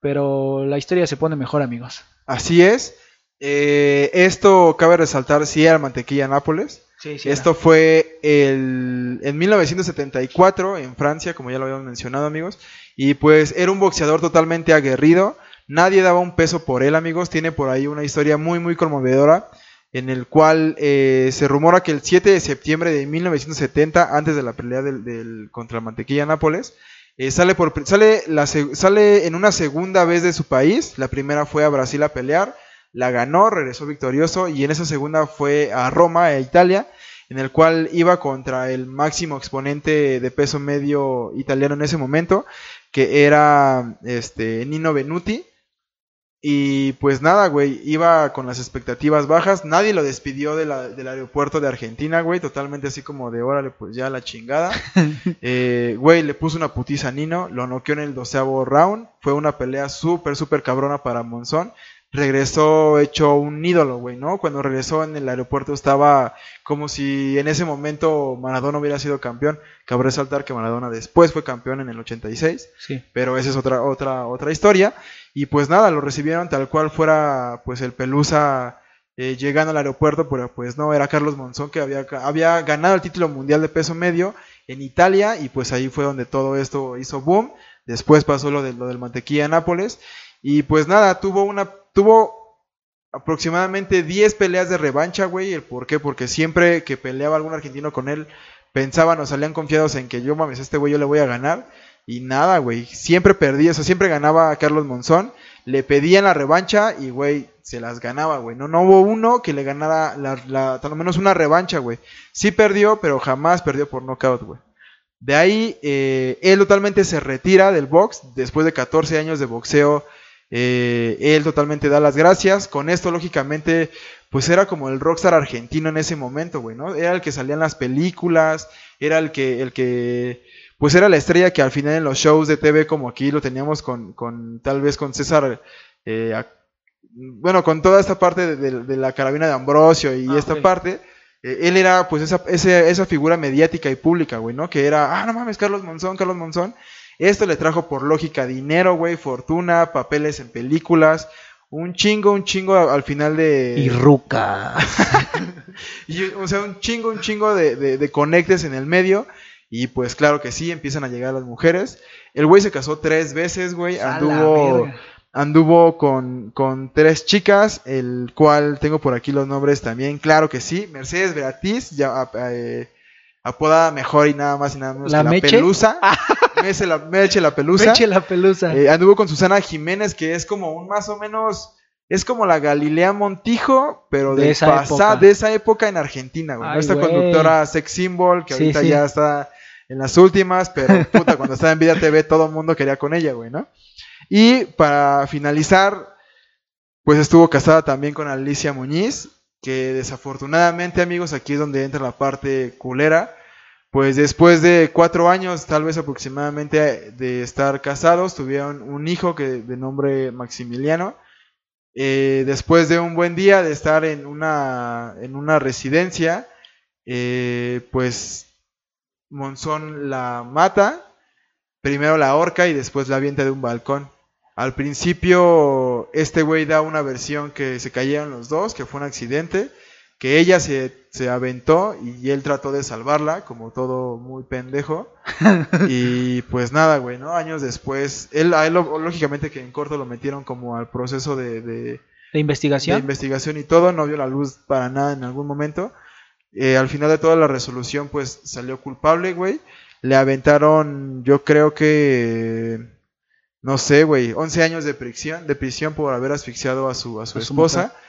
B: pero la historia se pone mejor, amigos.
C: Así es. Eh, esto cabe resaltar, sí, era Mantequilla Nápoles.
B: Sí, sí.
C: Esto fue el, en 1974 en Francia, como ya lo habíamos mencionado, amigos. Y pues era un boxeador totalmente aguerrido. Nadie daba un peso por él, amigos. Tiene por ahí una historia muy, muy conmovedora. en el cual eh, se rumora que el 7 de septiembre de 1970, antes de la pelea del, del contra Mantequilla Nápoles, eh, sale, por, sale, la, sale en una segunda vez de su país. La primera fue a Brasil a pelear, la ganó, regresó victorioso y en esa segunda fue a Roma, a Italia, en el cual iba contra el máximo exponente de peso medio italiano en ese momento, que era este, Nino Benuti. Y pues nada, güey, iba con las expectativas bajas. Nadie lo despidió de la, del aeropuerto de Argentina, güey. Totalmente así como de órale, pues ya la chingada. eh, güey, le puso una putiza a Nino. Lo noqueó en el doceavo round. Fue una pelea súper, súper cabrona para Monzón regresó hecho un ídolo, güey, ¿no? Cuando regresó en el aeropuerto estaba como si en ese momento Maradona hubiera sido campeón. Cabré saltar que Maradona después fue campeón en el 86,
B: Sí.
C: pero esa es otra otra otra historia. Y pues nada, lo recibieron tal cual fuera pues el Pelusa eh, llegando al aeropuerto, pero pues no, era Carlos Monzón que había, había ganado el título mundial de peso medio en Italia y pues ahí fue donde todo esto hizo boom. Después pasó lo, de, lo del Mantequilla Nápoles y pues nada, tuvo una tuvo aproximadamente 10 peleas de revancha, güey. ¿El por qué? Porque siempre que peleaba algún argentino con él, pensaban o salían confiados en que yo mames, este güey yo le voy a ganar. Y nada, güey. Siempre perdía, o sea, siempre ganaba a Carlos Monzón. Le pedían la revancha y, güey, se las ganaba, güey. No, no hubo uno que le ganara la, la, tal menos una revancha, güey. Sí perdió, pero jamás perdió por knockout, güey. De ahí, eh, él totalmente se retira del box después de 14 años de boxeo eh, él totalmente da las gracias. Con esto, lógicamente, pues era como el rockstar argentino en ese momento, güey, ¿no? Era el que salía en las películas, era el que, el que, pues era la estrella que al final en los shows de TV, como aquí lo teníamos con, con tal vez con César, eh, bueno, con toda esta parte de, de, de, la carabina de Ambrosio y ah, esta okay. parte. Eh, él era pues esa, esa, esa figura mediática y pública, güey, ¿no? Que era, ah, no mames, Carlos Monzón, Carlos Monzón. Esto le trajo por lógica dinero, güey, fortuna, papeles en películas, un chingo, un chingo al final de...
B: Y ruca.
C: y, o sea, un chingo, un chingo de, de, de, conectes en el medio. Y pues claro que sí, empiezan a llegar las mujeres. El güey se casó tres veces, güey. Anduvo, anduvo con, con tres chicas, el cual tengo por aquí los nombres también. Claro que sí. Mercedes Beatriz, ya, eh, apodada mejor y nada más y nada menos
B: ¿La
C: que
B: Meche?
C: la pelusa. Meche la, Meche la pelusa.
B: Meche la pelusa.
C: Eh, anduvo con Susana Jiménez, que es como un más o menos. Es como la Galilea Montijo, pero de,
B: De
C: de,
B: esa época.
C: de esa época en Argentina, güey.
B: Ay,
C: Esta
B: güey.
C: conductora sex symbol, que
B: Sí,
C: ahorita
B: sí.
C: ya está en las últimas, pero puta, cuando estaba en Vida TV todo el mundo quería con ella, güey, ¿no? Y para finalizar, pues estuvo casada también con Alicia Muñiz, que desafortunadamente, amigos, aquí es donde entra la parte culera. Pues después de cuatro años, tal vez aproximadamente, de estar casados, tuvieron un hijo que de nombre Maximiliano. Eh, después de un buen día de estar en una, en una residencia, eh, pues Monzón la mata, primero la ahorca y después la avienta de un balcón. Al principio, este güey da una versión que se cayeron los dos, que fue un accidente, que ella se, se aventó y él trató de salvarla, como todo muy pendejo. y pues nada, güey, ¿no? Años después, él, a él lógicamente que en corto lo metieron como al proceso de, de,
B: ¿De
C: de
B: investigación?
C: investigación y todo, no vio la luz para nada en algún momento. Eh, al final de toda la resolución, pues salió culpable, güey. Le aventaron, yo creo que, no sé, güey, 11 años de prisión, de prisión por haber asfixiado a su, a su
B: A su
C: esposa.
B: mujer.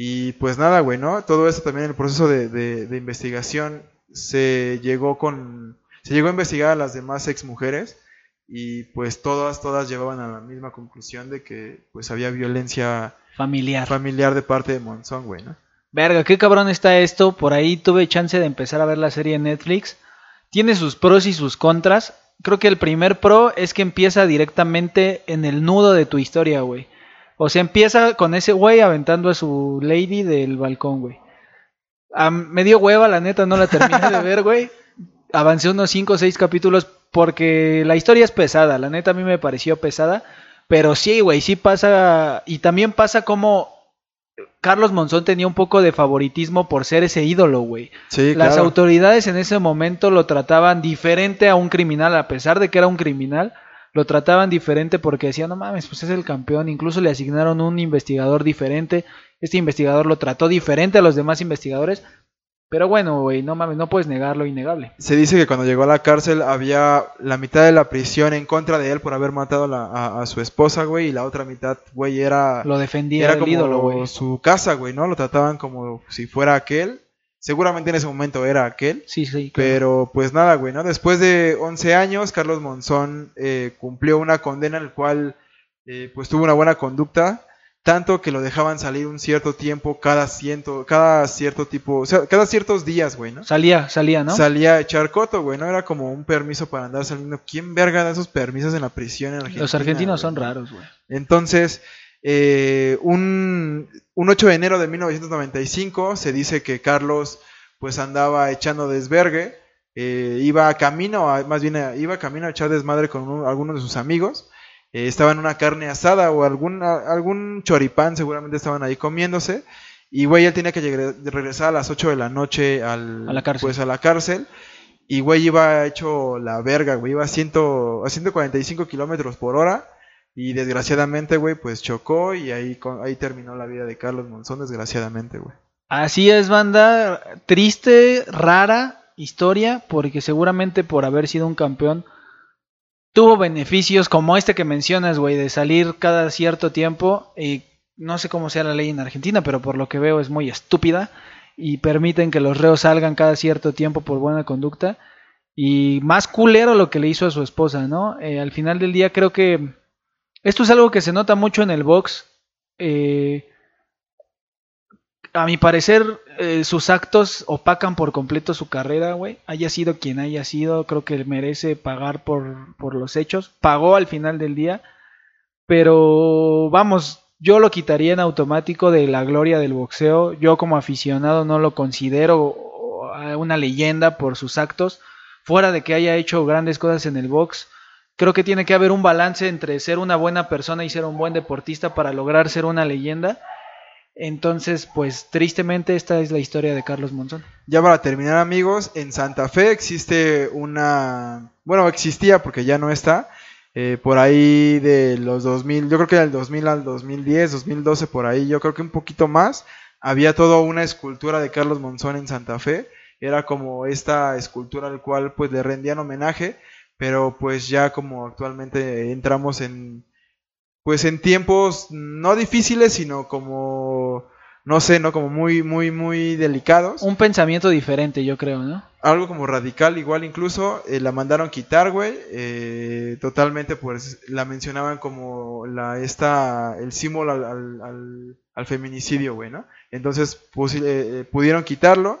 C: Y pues nada, güey, ¿no? Todo esto también en el proceso de, de- de investigación se llegó con, se llegó a investigar a las demás ex mujeres y pues todas, todas llevaban a la misma conclusión de que pues había violencia
B: Familiar.
C: familiar de parte de Monzón, güey, ¿no?
B: Verga, qué cabrón está esto. Por ahí tuve chance de empezar a ver la serie en Netflix. Tiene sus pros y sus contras. Creo que el primer pro es que empieza directamente en el nudo de tu historia, güey. O sea, empieza con ese güey aventando a su lady del balcón, güey. Am- me dio hueva, la neta, no la terminé de ver, güey. Avancé unos 5 o 6 capítulos porque la historia es pesada. La neta a mí me pareció pesada. Pero sí, güey, sí pasa. Y también pasa como Carlos Monzón tenía un poco de favoritismo por ser ese ídolo, güey.
C: Sí,
B: Las
C: claro.
B: autoridades en ese momento lo trataban diferente a un criminal, a pesar de que era un criminal, lo trataban diferente porque decían, no mames, pues es el campeón. Incluso le asignaron un investigador diferente. Este investigador lo trató diferente a los demás investigadores. Pero bueno, güey, no mames, no puedes negar lo innegable.
C: Se dice que cuando llegó a la cárcel había la mitad de la prisión en contra de él por haber matado a, la- a- a su esposa, güey, y la otra mitad, güey, era,
B: Lo defendía
C: era
B: el
C: como
B: ídolo, güey.
C: su casa, güey, ¿no? Lo trataban como si fuera aquel. Seguramente en ese momento era aquel.
B: Sí, sí, claro.
C: Pero pues nada, güey, ¿no? Después de 11 años, Carlos Monzón eh, cumplió una condena en la cual eh, pues tuvo una buena conducta, tanto que lo dejaban salir un cierto tiempo cada ciento, cada cierto tipo, o sea, cada ciertos días, güey, ¿no?
B: Salía, salía, ¿no?
C: Salía a echar coto, güey, ¿no? Era como un permiso para andar saliendo. ¿Quién verga da esos permisos en la prisión en Argentina?
B: Los argentinos
C: güey?
B: son raros, güey.
C: Entonces, eh, un, un 8 de enero de 1995 se dice que Carlos pues andaba echando desvergue, eh, iba camino, a- más bien eh, iba camino a echar desmadre con un- algunos de sus amigos, eh, estaba en una carne asada o algún, a- algún choripán seguramente estaban ahí comiéndose, y güey, él tenía que regresar a las 8 de la noche al,
B: A la cárcel.
C: Pues a la cárcel. Y güey iba hecho la verga, güey, iba a, 100 a 145 kilómetros por hora. Y desgraciadamente, güey, pues chocó y ahí, ahí terminó la vida de Carlos Monzón, desgraciadamente, güey.
B: Así es, banda. Triste, rara historia, porque seguramente por haber sido un campeón tuvo beneficios como este que mencionas, güey, de salir cada cierto tiempo. Y no sé cómo sea la ley en Argentina, pero por lo que veo es muy estúpida y permiten que los reos salgan cada cierto tiempo por buena conducta. Y más culero lo que le hizo a su esposa, ¿no? Eh, al final del día creo que esto es algo que se nota mucho en el box. Eh, a mi parecer, eh, sus actos opacan por completo su carrera, güey. Haya sido quien haya sido, creo que merece pagar por, por los hechos. Pagó al final del día. Pero vamos, yo lo quitaría en automático de la gloria del boxeo. Yo como aficionado no lo considero una leyenda por sus actos. Fuera de que haya hecho grandes cosas en el box. Creo que tiene que haber un balance entre ser una buena persona y ser un buen deportista para lograr ser una leyenda. Entonces, pues tristemente esta es la historia de Carlos Monzón.
C: Ya para terminar, amigos, en Santa Fe existe una. Bueno, existía porque ya no está. eh, por ahí de los 2000, yo creo que del 2000 al 2010, 2012, por ahí, yo creo que un poquito más. Había toda una escultura de Carlos Monzón en Santa Fe. Era como esta escultura al cual pues le rendían homenaje. Pero pues ya como actualmente entramos en. Pues en tiempos no difíciles, sino como. No sé, ¿no? Como muy, muy, muy delicados
B: Un pensamiento diferente, yo creo, ¿no?
C: algo como radical, igual incluso, eh, la mandaron quitar, güey, eh, totalmente, pues, la mencionaban como la, esta, el símbolo al, al, al- al feminicidio, güey, ¿no? Entonces, eh, eh, pudieron quitarlo,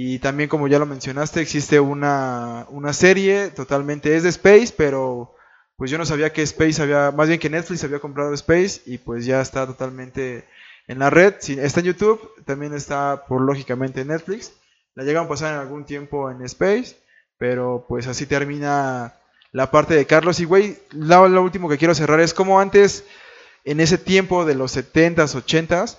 C: y también, como ya lo mencionaste, existe una, una serie, totalmente, es de Space, pero, pues, yo no sabía que Space había, más bien que Netflix había comprado Space, y pues ya está totalmente en la red, está en YouTube, también está, por lógicamente, en Netflix, la llegan a pasar en algún tiempo en Space, pero pues así termina la parte de Carlos. Y güey, lo, lo último que quiero cerrar es como antes, en ese tiempo de los 70s, 80s,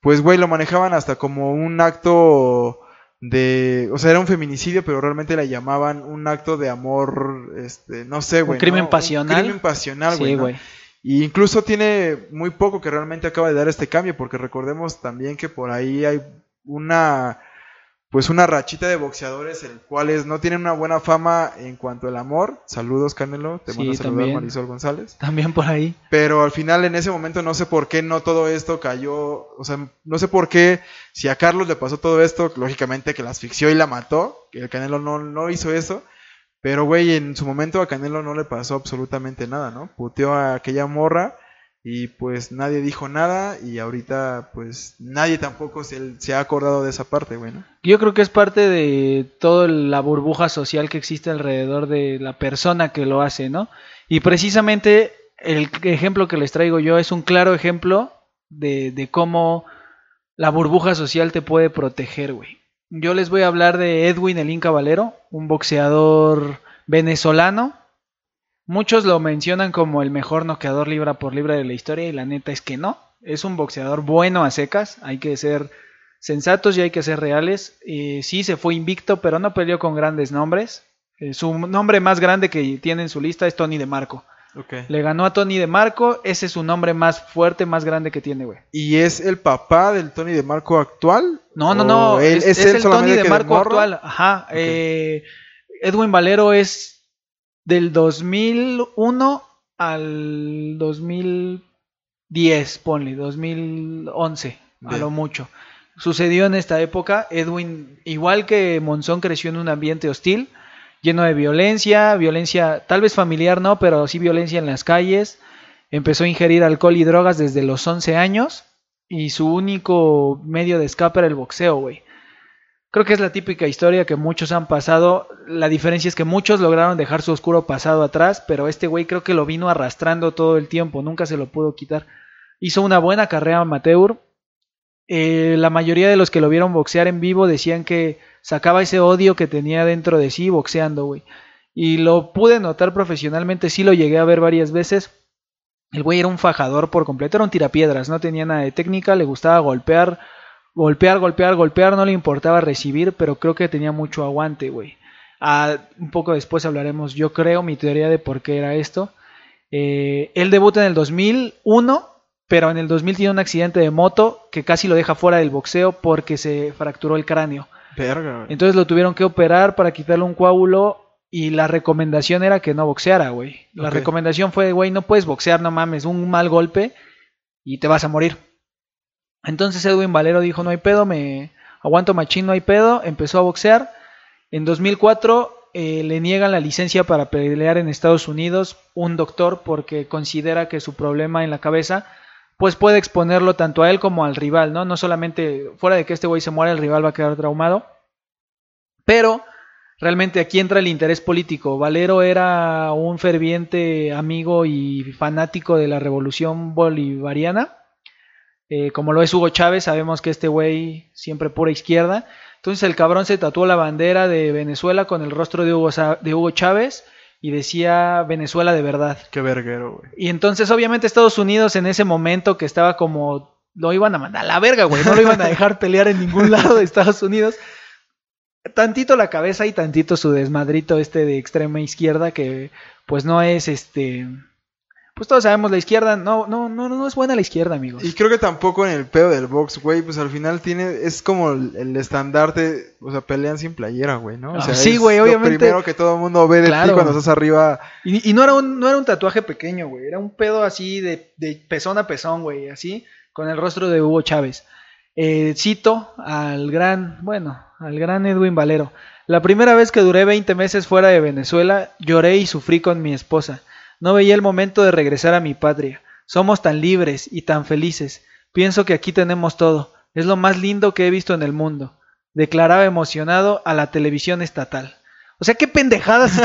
C: pues güey, lo manejaban hasta como un acto de, o sea, era un feminicidio, pero realmente la llamaban un acto de amor, este, no sé, güey.
B: crimen
C: ¿no?
B: pasional.
C: Un crimen pasional, güey.
B: sí,
C: ¿no?
B: güey.
C: Y incluso tiene muy poco que realmente acaba de dar este cambio, porque recordemos también que por ahí hay una pues una rachita de boxeadores el cuales no tienen una buena fama en cuanto al amor. Saludos, Canelo, te
B: Sí,
C: mando
B: también.
C: Marisol González.
B: También por ahí.
C: Pero al final en ese momento no sé por qué no todo esto cayó, o sea, no sé por qué si a Carlos le pasó todo esto, lógicamente que la asfixió y la mató, que el Canelo no, no hizo eso, pero güey, en su momento a Canelo no le pasó absolutamente nada, ¿no? Puteó a aquella morra y pues nadie dijo nada y ahorita pues nadie tampoco se, se ha acordado de esa parte, güey.
B: Yo creo que es parte de toda la burbuja social que existe alrededor de la persona que lo hace, ¿no? Y precisamente el ejemplo que les traigo yo es un claro ejemplo de, de cómo la burbuja social te puede proteger, güey. Yo les voy a hablar de Edwin Elín Caballero, un boxeador venezolano. Muchos lo mencionan como el mejor noqueador libra por libra de la historia y la neta es que no. Es un boxeador bueno a secas, hay que ser sensatos y hay que ser reales. Eh, sí, se fue invicto, pero no peleó con grandes nombres. Eh, su nombre más grande que tiene en su lista es Tony de Marco.
C: Ok.
B: Le ganó a Tony de Marco. Ese es su nombre más fuerte, más grande que tiene, güey.
C: ¿Y es el papá del Tony de Marco actual?
B: No, no,
C: ¿O
B: no.
C: él-
B: es, el Tony de
C: que
B: Marco
C: morro?
B: actual. Ajá. eh, Edwin Valero es del 2001 al 2010, ponle, 2011, a
C: Bien.
B: lo mucho. Sucedió en esta época. Edwin, igual que Monzón, creció en un ambiente hostil, lleno de violencia, violencia tal vez familiar no, pero sí violencia en las calles. Empezó a ingerir alcohol y drogas desde los 11 años y su único medio de escape era el boxeo, güey. Creo que es la típica historia que muchos han pasado. La diferencia es que muchos lograron dejar su oscuro pasado atrás, pero este güey creo que lo vino arrastrando todo el tiempo, nunca se lo pudo quitar. Hizo una buena carrera amateur. Eh, la mayoría de los que lo vieron boxear en vivo decían que sacaba ese odio que tenía dentro de sí boxeando, güey. Y lo pude notar profesionalmente, sí lo llegué a ver varias veces. El güey era un fajador por completo, era un tirapiedras, no tenía nada de técnica, le gustaba golpear, golpear, golpear, golpear, no le importaba recibir, pero creo que tenía mucho aguante, güey. Ah, un poco después hablaremos, yo creo, mi teoría de por qué era esto. Eh, él debuta en el 2001, pero en el 2000 tiene un accidente de moto que casi lo deja fuera del boxeo porque se fracturó el cráneo.
C: Verga.
B: Entonces lo tuvieron que operar para quitarle un coágulo y la recomendación era que no boxeara, güey. La recomendación fue, güey, no puedes boxear, no mames, un mal golpe y te vas a morir. Entonces Edwin Valero dijo, no hay pedo, me aguanto machín, no hay pedo, empezó a boxear. En 2004 eh, le niegan la licencia para pelear en Estados Unidos un doctor porque considera que su problema en la cabeza pues puede exponerlo tanto a él como al rival, ¿no? No solamente fuera de que este güey se muera, el rival va a quedar traumado. Pero realmente aquí entra el interés político. Valero era un ferviente amigo y fanático de la revolución bolivariana. Eh, como lo es Hugo Chávez, sabemos que este güey siempre pura izquierda. Entonces el cabrón se tatuó la bandera de Venezuela con el rostro de Hugo, de Hugo Chávez y decía Venezuela de verdad.
C: Qué verguero, güey.
B: Y entonces, obviamente, Estados Unidos en ese momento que estaba como. Lo iban a mandar a la verga, güey. No lo iban a dejar pelear en ningún lado de Estados Unidos. Tantito la cabeza y tantito su desmadrito este de extrema izquierda que, pues, no es este. Pues todos sabemos la izquierda. No, no, no, no es buena la izquierda, amigos.
C: Y creo que tampoco en el pedo del box, güey, pues al final tiene, es como el, el estandarte, o sea, pelean sin playera, güey, ¿no? O
B: Ah,
C: sea,
B: sí, güey,
C: lo
B: obviamente.
C: primero que todo el mundo ve de ti
B: Claro.
C: cuando estás arriba.
B: Y, y no, era un, no era un tatuaje pequeño, güey. Era un pedo así de, de pezón a pezón, güey. Así, con el rostro de Hugo Chávez. Eh, cito al gran, bueno, al gran Edwin Valero. La primera vez que duré 20 meses fuera de Venezuela, lloré y sufrí con mi esposa. No veía el momento de regresar a mi patria. Somos tan libres y tan felices. Pienso que aquí tenemos todo. Es lo más lindo que he visto en el mundo. Declaraba emocionado a la televisión estatal. O sea, qué pendejadas.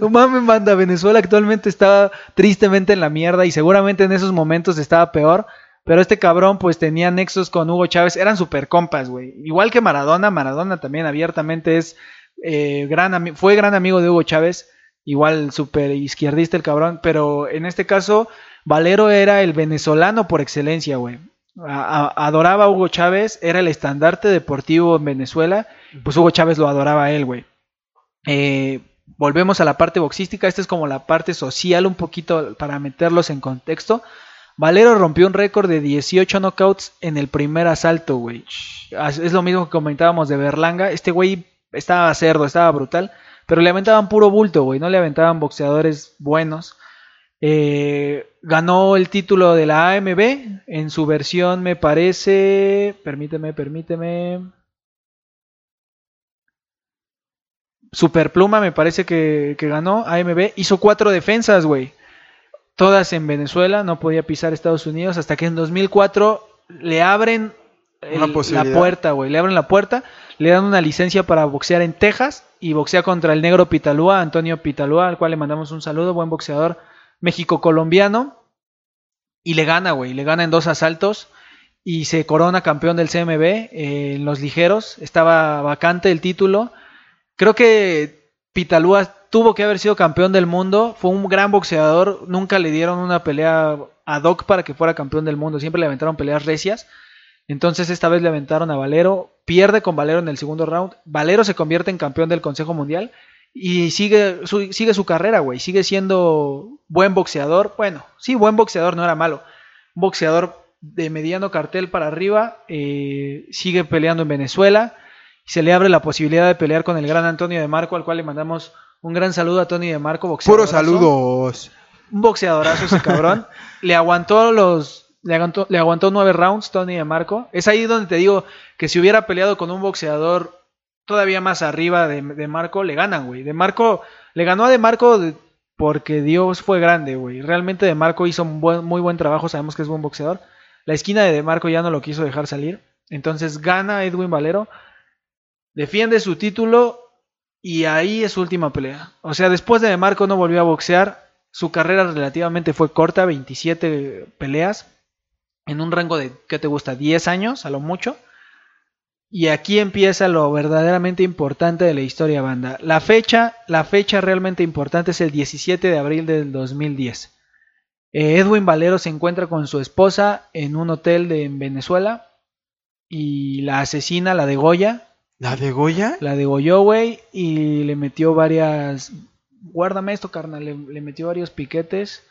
B: No mames, manda. Venezuela actualmente está tristemente en la mierda y seguramente en esos momentos estaba peor. Pero este cabrón, pues tenía nexos con Hugo Chávez. Eran super compas, güey. Igual que Maradona. Maradona también abiertamente es eh, gran fue gran amigo de Hugo Chávez. Igual super izquierdista el cabrón. Pero en este caso, Valero era el venezolano por excelencia, güey. Adoraba a Hugo Chávez. Era el estandarte deportivo en Venezuela. Pues Hugo Chávez lo adoraba a él, güey. Eh, volvemos a la parte boxística. Esta es como la parte social, un poquito para meterlos en contexto. Valero rompió un récord de 18 knockouts en el primer asalto, güey. Es lo mismo que comentábamos de Berlanga. Este güey estaba cerdo, estaba brutal. Pero le aventaban puro bulto, güey. No le aventaban boxeadores buenos. Eh, ganó el título de la AMB. En su versión, me parece. Permíteme, permíteme. Superpluma me parece que, que ganó AMB. Hizo cuatro defensas, güey. Todas en Venezuela. No podía pisar Estados Unidos. Hasta que en 2004 le abren el- la puerta, güey. Le abren la puerta. Le dan una licencia para boxear en Texas. Y boxea contra el negro Pitalúa, Antonio Pitalúa, al cual le mandamos un saludo. Buen boxeador México-colombiano. Y le gana, güey. Le gana en dos asaltos. Y se corona campeón del CMB eh, en los ligeros. Estaba vacante el título. Creo que Pitalúa tuvo que haber sido campeón del mundo. Fue un gran boxeador. Nunca le dieron una pelea ad hoc para que fuera campeón del mundo. Siempre le aventaron peleas recias. Entonces esta vez le aventaron a Valero. Pierde con Valero en el segundo round. Valero se convierte en campeón del Consejo Mundial. Y sigue su, sigue su carrera, güey. Sigue siendo buen boxeador. Bueno, sí, buen boxeador, no era malo. Un boxeador de mediano cartel para arriba. eh, sigue peleando en Venezuela. Se le abre la posibilidad de pelear con el gran Antonio de Marco, al cual le mandamos un gran saludo a Tony de Marco, boxeador.
C: Puros saludos.
B: Un boxeadorazo ese cabrón. le aguantó los. Le aguantó, le aguantó nueve rounds Tony de Marco. Es ahí donde te digo que si hubiera peleado con un boxeador todavía más arriba de, de Marco, le ganan, güey. De Marco, le ganó a De Marco porque Dios fue grande, güey. Realmente De Marco hizo un muy buen trabajo, sabemos que es buen boxeador. La esquina de De Marco ya no lo quiso dejar salir. Entonces gana Edwin Valero, defiende su título y ahí es su última pelea. O sea, después de De Marco no volvió a boxear. Su carrera relativamente fue corta, 27 peleas, en un rango de, ¿qué te gusta? 10 años, a lo mucho. Y aquí empieza lo verdaderamente importante de la historia banda. La fecha, la fecha realmente importante es el 17 de abril del 2010. Eh, Edwin Valero se encuentra con su esposa en un hotel de en Venezuela y la asesina, la degolla,
C: ¿La de Goya?
B: la degolló, güey, y le metió varias. Guárdame esto, carnal. Le, le metió varios piquetes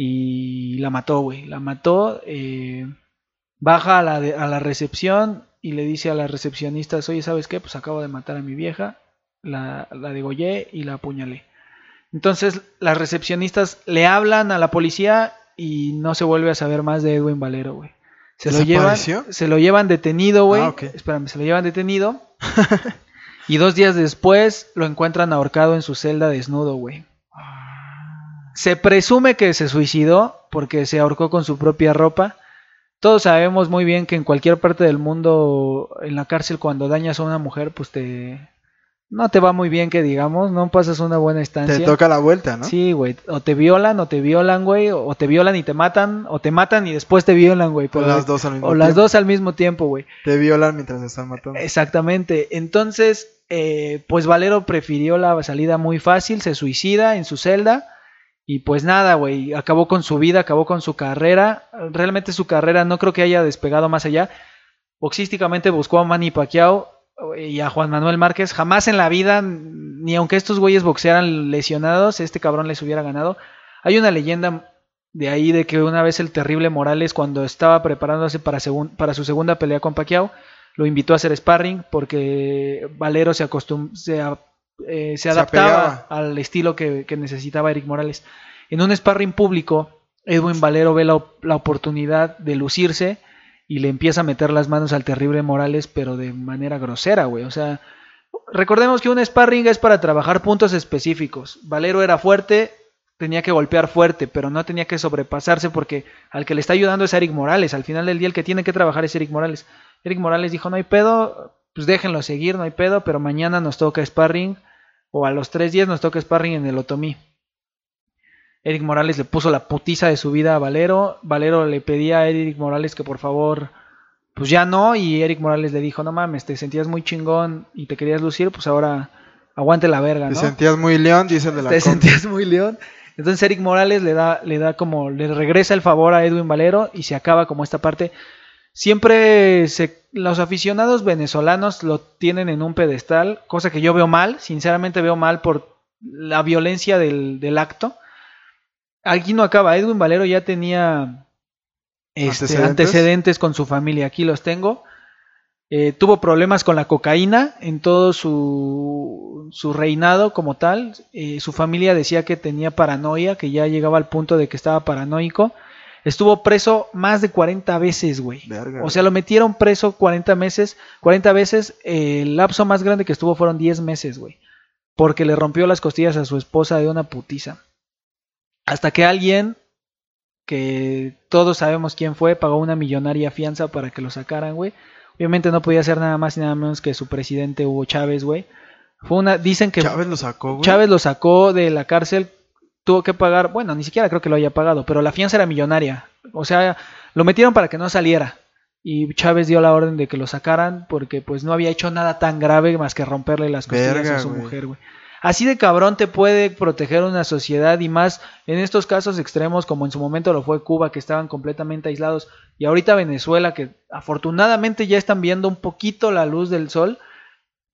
B: y la mató, güey. La mató. eh, baja a la, de- a la recepción y le dice a las recepcionistas: Oye, ¿sabes qué? Pues acabo de matar a mi vieja. La, la degollé y la apuñalé. Entonces, las recepcionistas le hablan a la policía y no se vuelve a saber más de Edwin Valero, güey. Se lo llevan, se lo llevan detenido, güey.
C: Ah.
B: Espérame, se lo llevan detenido. y dos días después lo encuentran ahorcado en su celda desnudo, güey. Se presume que se suicidó porque se ahorcó con su propia ropa. Todos sabemos muy bien que en cualquier parte del mundo, en la cárcel, cuando dañas a una mujer, pues te... No te va muy bien que digamos, no pasas una buena estancia.
C: Te toca la vuelta, ¿no?
B: Sí, güey. O te violan, o te violan, güey. O te violan y te matan, o te matan y después te violan, güey.
C: O las dos al mismo
B: o las
C: tiempo.
B: dos al mismo tiempo, güey.
C: Te violan mientras te están matando.
B: Exactamente. Entonces, eh, pues Valero prefirió la salida muy fácil, se suicida en su celda. Y pues nada, güey, acabó con su vida, acabó con su carrera. Realmente su carrera no creo que haya despegado más allá. Boxísticamente buscó a Manny Pacquiao eh, y a Juan Manuel Márquez. Jamás en la vida, ni aunque estos güeyes boxearan lesionados, este cabrón les hubiera ganado. Hay una leyenda de ahí de que una vez el terrible Morales, cuando estaba preparándose para, para su segunda pelea con Pacquiao, lo invitó a hacer sparring porque Valero se, acostum eh, se adaptaba al estilo que, que necesitaba Eric Morales. En un sparring público, Edwin Valero ve la, la oportunidad de lucirse y le empieza a meter las manos al terrible Morales, pero de manera grosera, güey. O sea, recordemos que un sparring es para trabajar puntos específicos. Valero era fuerte, tenía que golpear fuerte, pero no tenía que sobrepasarse porque al que le está ayudando es Eric Morales. Al final del día el que tiene que trabajar es Eric Morales. Eric Morales dijo, no hay pedo, pues déjenlo seguir, no hay pedo, pero mañana nos toca sparring o a los tres días nos toca sparring en el Otomí. Eric Morales le puso la putiza de su vida a Valero. Valero le pedía a Eric Morales que por favor, pues ya no. Y Eric Morales le dijo, no mames, te sentías muy chingón y te querías lucir, pues ahora aguante la verga,
C: Te
B: ¿no?
C: sentías muy león, dice el de la
B: te sentías muy león. Entonces Eric Morales le da, le da como, le regresa el favor a Edwin Valero y se acaba como esta parte. Siempre se, los aficionados venezolanos lo tienen en un pedestal, cosa que yo veo mal, sinceramente veo mal por la violencia del, del acto. Aquí no acaba, Edwin Valero ya tenía este,
C: ¿Antecedentes?
B: antecedentes con su familia, aquí los tengo. Eh, tuvo problemas con la cocaína en todo su, su reinado como tal. Eh, su familia decía que tenía paranoia, que ya llegaba al punto de que estaba paranoico. Estuvo preso más de 40 veces, güey.
C: Verga,
B: O sea, lo metieron preso 40 meses, 40 veces. eh, el lapso más grande que estuvo fueron 10 meses, güey. Porque le rompió las costillas a su esposa de una putiza. Hasta que alguien, que todos sabemos quién fue, pagó una millonaria fianza para que lo sacaran, güey. Obviamente no podía ser nada más y nada menos que su presidente Hugo Chávez, güey. Fue una, dicen que
C: Chávez lo sacó, güey.
B: Chávez lo sacó de la cárcel, tuvo que pagar, bueno, ni siquiera creo que lo haya pagado, pero la fianza era millonaria. O sea, lo metieron para que no saliera. Y Chávez dio la orden de que lo sacaran porque pues no había hecho nada tan grave más que romperle las costillas
C: Verga,
B: a su mujer, güey. Así de cabrón te puede proteger una sociedad y más en estos casos extremos como en su momento lo fue Cuba que estaban completamente aislados y ahorita Venezuela que afortunadamente ya están viendo un poquito la luz del sol,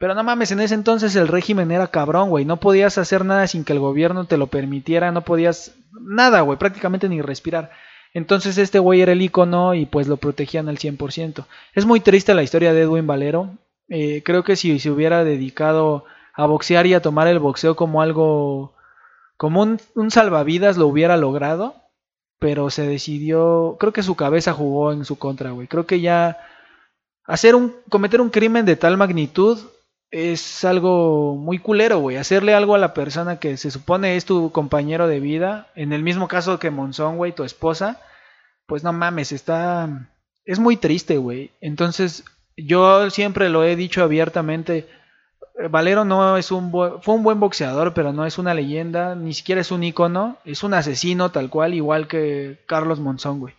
B: Pero no mames, en ese entonces el régimen era cabrón, güey. No podías hacer nada sin que el gobierno te lo permitiera, no podías nada, güey, prácticamente ni respirar. Entonces este güey era el icono y pues lo protegían al 100%. Es muy triste la historia de Edwin Valero. Eh, creo que si se hubiera dedicado a boxear y a tomar el boxeo como algo, como un, un salvavidas, lo hubiera logrado. Pero se decidió, creo que su cabeza jugó en su contra, güey. Creo que ya hacer un, cometer un crimen de tal magnitud es algo muy culero, güey. Hacerle algo a la persona que se supone es tu compañero de vida, en el mismo caso que Monzón, güey, tu esposa, pues no mames, está... Es muy triste, güey. Entonces, yo siempre lo he dicho abiertamente. Valero no es un fue un buen boxeador, pero no es una leyenda, ni siquiera es un ícono, es un asesino tal cual, igual que Carlos Monzón, güey.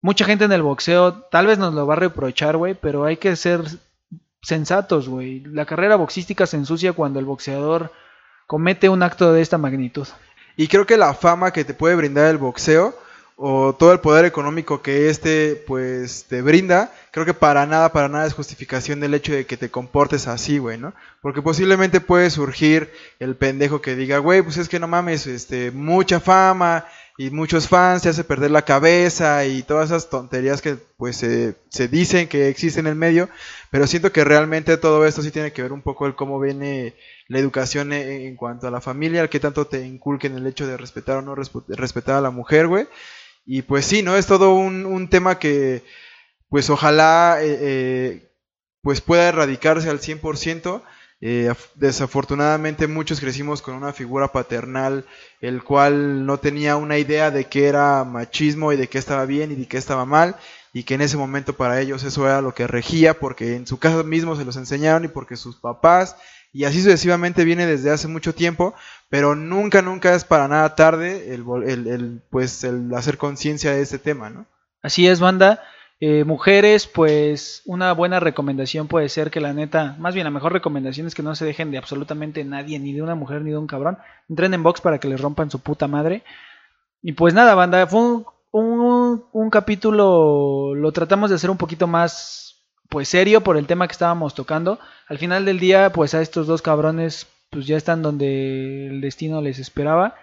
B: Mucha gente en el boxeo tal vez nos lo va a reprochar, güey, pero hay que ser sensatos, güey. La carrera boxística se ensucia cuando el boxeador comete un acto de esta magnitud.
C: Y creo que la fama que te puede brindar el boxeo o todo el poder económico que este pues te brinda, creo que para nada, para nada es justificación del hecho de que te comportes así, güey, ¿no? Porque posiblemente puede surgir el pendejo que diga, güey, pues es que no mames, este, mucha fama, y muchos fans se hace perder la cabeza y todas esas tonterías que pues se dicen que existen en el medio, pero siento que realmente todo esto sí tiene que ver un poco el cómo viene la educación e, en cuanto a la familia, el que tanto te inculquen el hecho de respetar o no respetar a la mujer, güey. Y pues sí, ¿no? Es todo un, un tema que pues ojalá eh, eh, pues pueda erradicarse al 100%. Eh, desafortunadamente muchos crecimos con una figura paternal el cual no tenía una idea de qué era machismo y de qué estaba bien y de qué estaba mal y que en ese momento para ellos eso era lo que regía porque en su casa mismo se los enseñaron y porque sus papás y así sucesivamente viene desde hace mucho tiempo pero nunca nunca es para nada tarde el, el pues el hacer conciencia de este tema ¿no?
B: Así es banda eh, mujeres, pues una buena recomendación puede ser que la neta, más bien la mejor recomendación es que no se dejen de absolutamente nadie, ni de una mujer ni de un cabrón. Entren en box para que les rompan su puta madre. Y pues nada, banda, fue un, un, un capítulo, lo tratamos de hacer un poquito más, pues serio por el tema que estábamos tocando. Al final del día, pues a estos dos cabrones, pues ya están donde el destino les esperaba.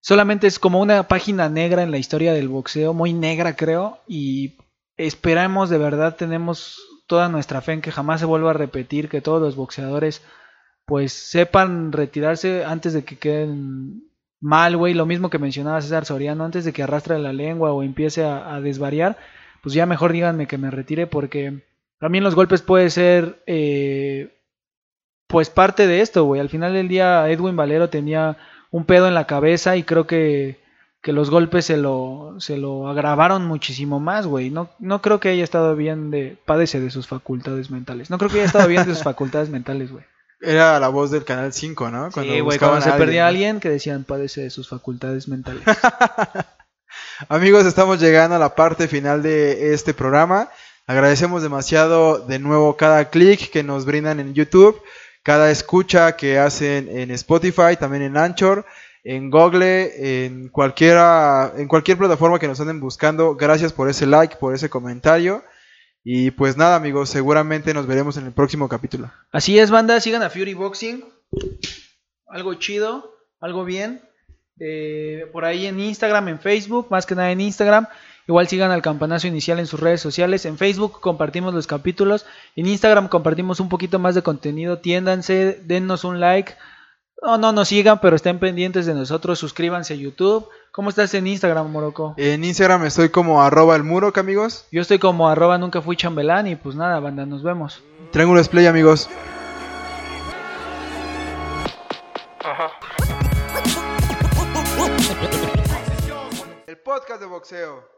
B: Solamente es como una página negra en la historia del boxeo, muy negra creo, y esperamos de verdad, tenemos toda nuestra fe en que jamás se vuelva a repetir, que todos los boxeadores pues sepan retirarse antes de que queden mal, güey, lo mismo que mencionaba César Soriano, antes de que arrastre la lengua o empiece a, desvariar, pues ya mejor díganme que me retire porque también los golpes puede ser eh, pues parte de esto, güey, al final del día Edwin Valero tenía un pedo en la cabeza y creo que que los golpes se lo, se lo agravaron muchísimo más, güey. No, no creo que haya estado bien de... Padece de sus facultades mentales. No creo que haya estado bien de sus facultades mentales, güey.
C: Era la voz del Canal 5, ¿no?
B: Cuando sí, güey, cuando se perdía a alguien que decían padece de sus facultades mentales.
C: Amigos, estamos llegando a la parte final de este programa. Agradecemos demasiado de nuevo cada clic que nos brindan en YouTube, cada escucha que hacen en Spotify, también en Anchor en Google, en cualquiera, en cualquier plataforma que nos anden buscando. Gracias por ese like, por ese comentario. Y pues nada, amigos, seguramente nos veremos en el próximo capítulo.
B: Así es, banda, sigan a Fury Boxing. Algo chido, algo bien. Eh, por ahí en Instagram, en Facebook, más que nada en Instagram. Igual sigan al campanazo inicial en sus redes sociales. En Facebook compartimos los capítulos. En Instagram compartimos un poquito más de contenido. Tiéndanse, dennos un like. No, no nos sigan, pero estén pendientes de nosotros. Suscríbanse a YouTube. ¿Cómo estás en Instagram, Moroco?
C: En Instagram estoy como arroba el muro, amigos.
B: Yo estoy como arroba nunca fui chambelán y pues nada, banda, nos vemos.
C: Triángulo Play, amigos. Ajá. El podcast de boxeo.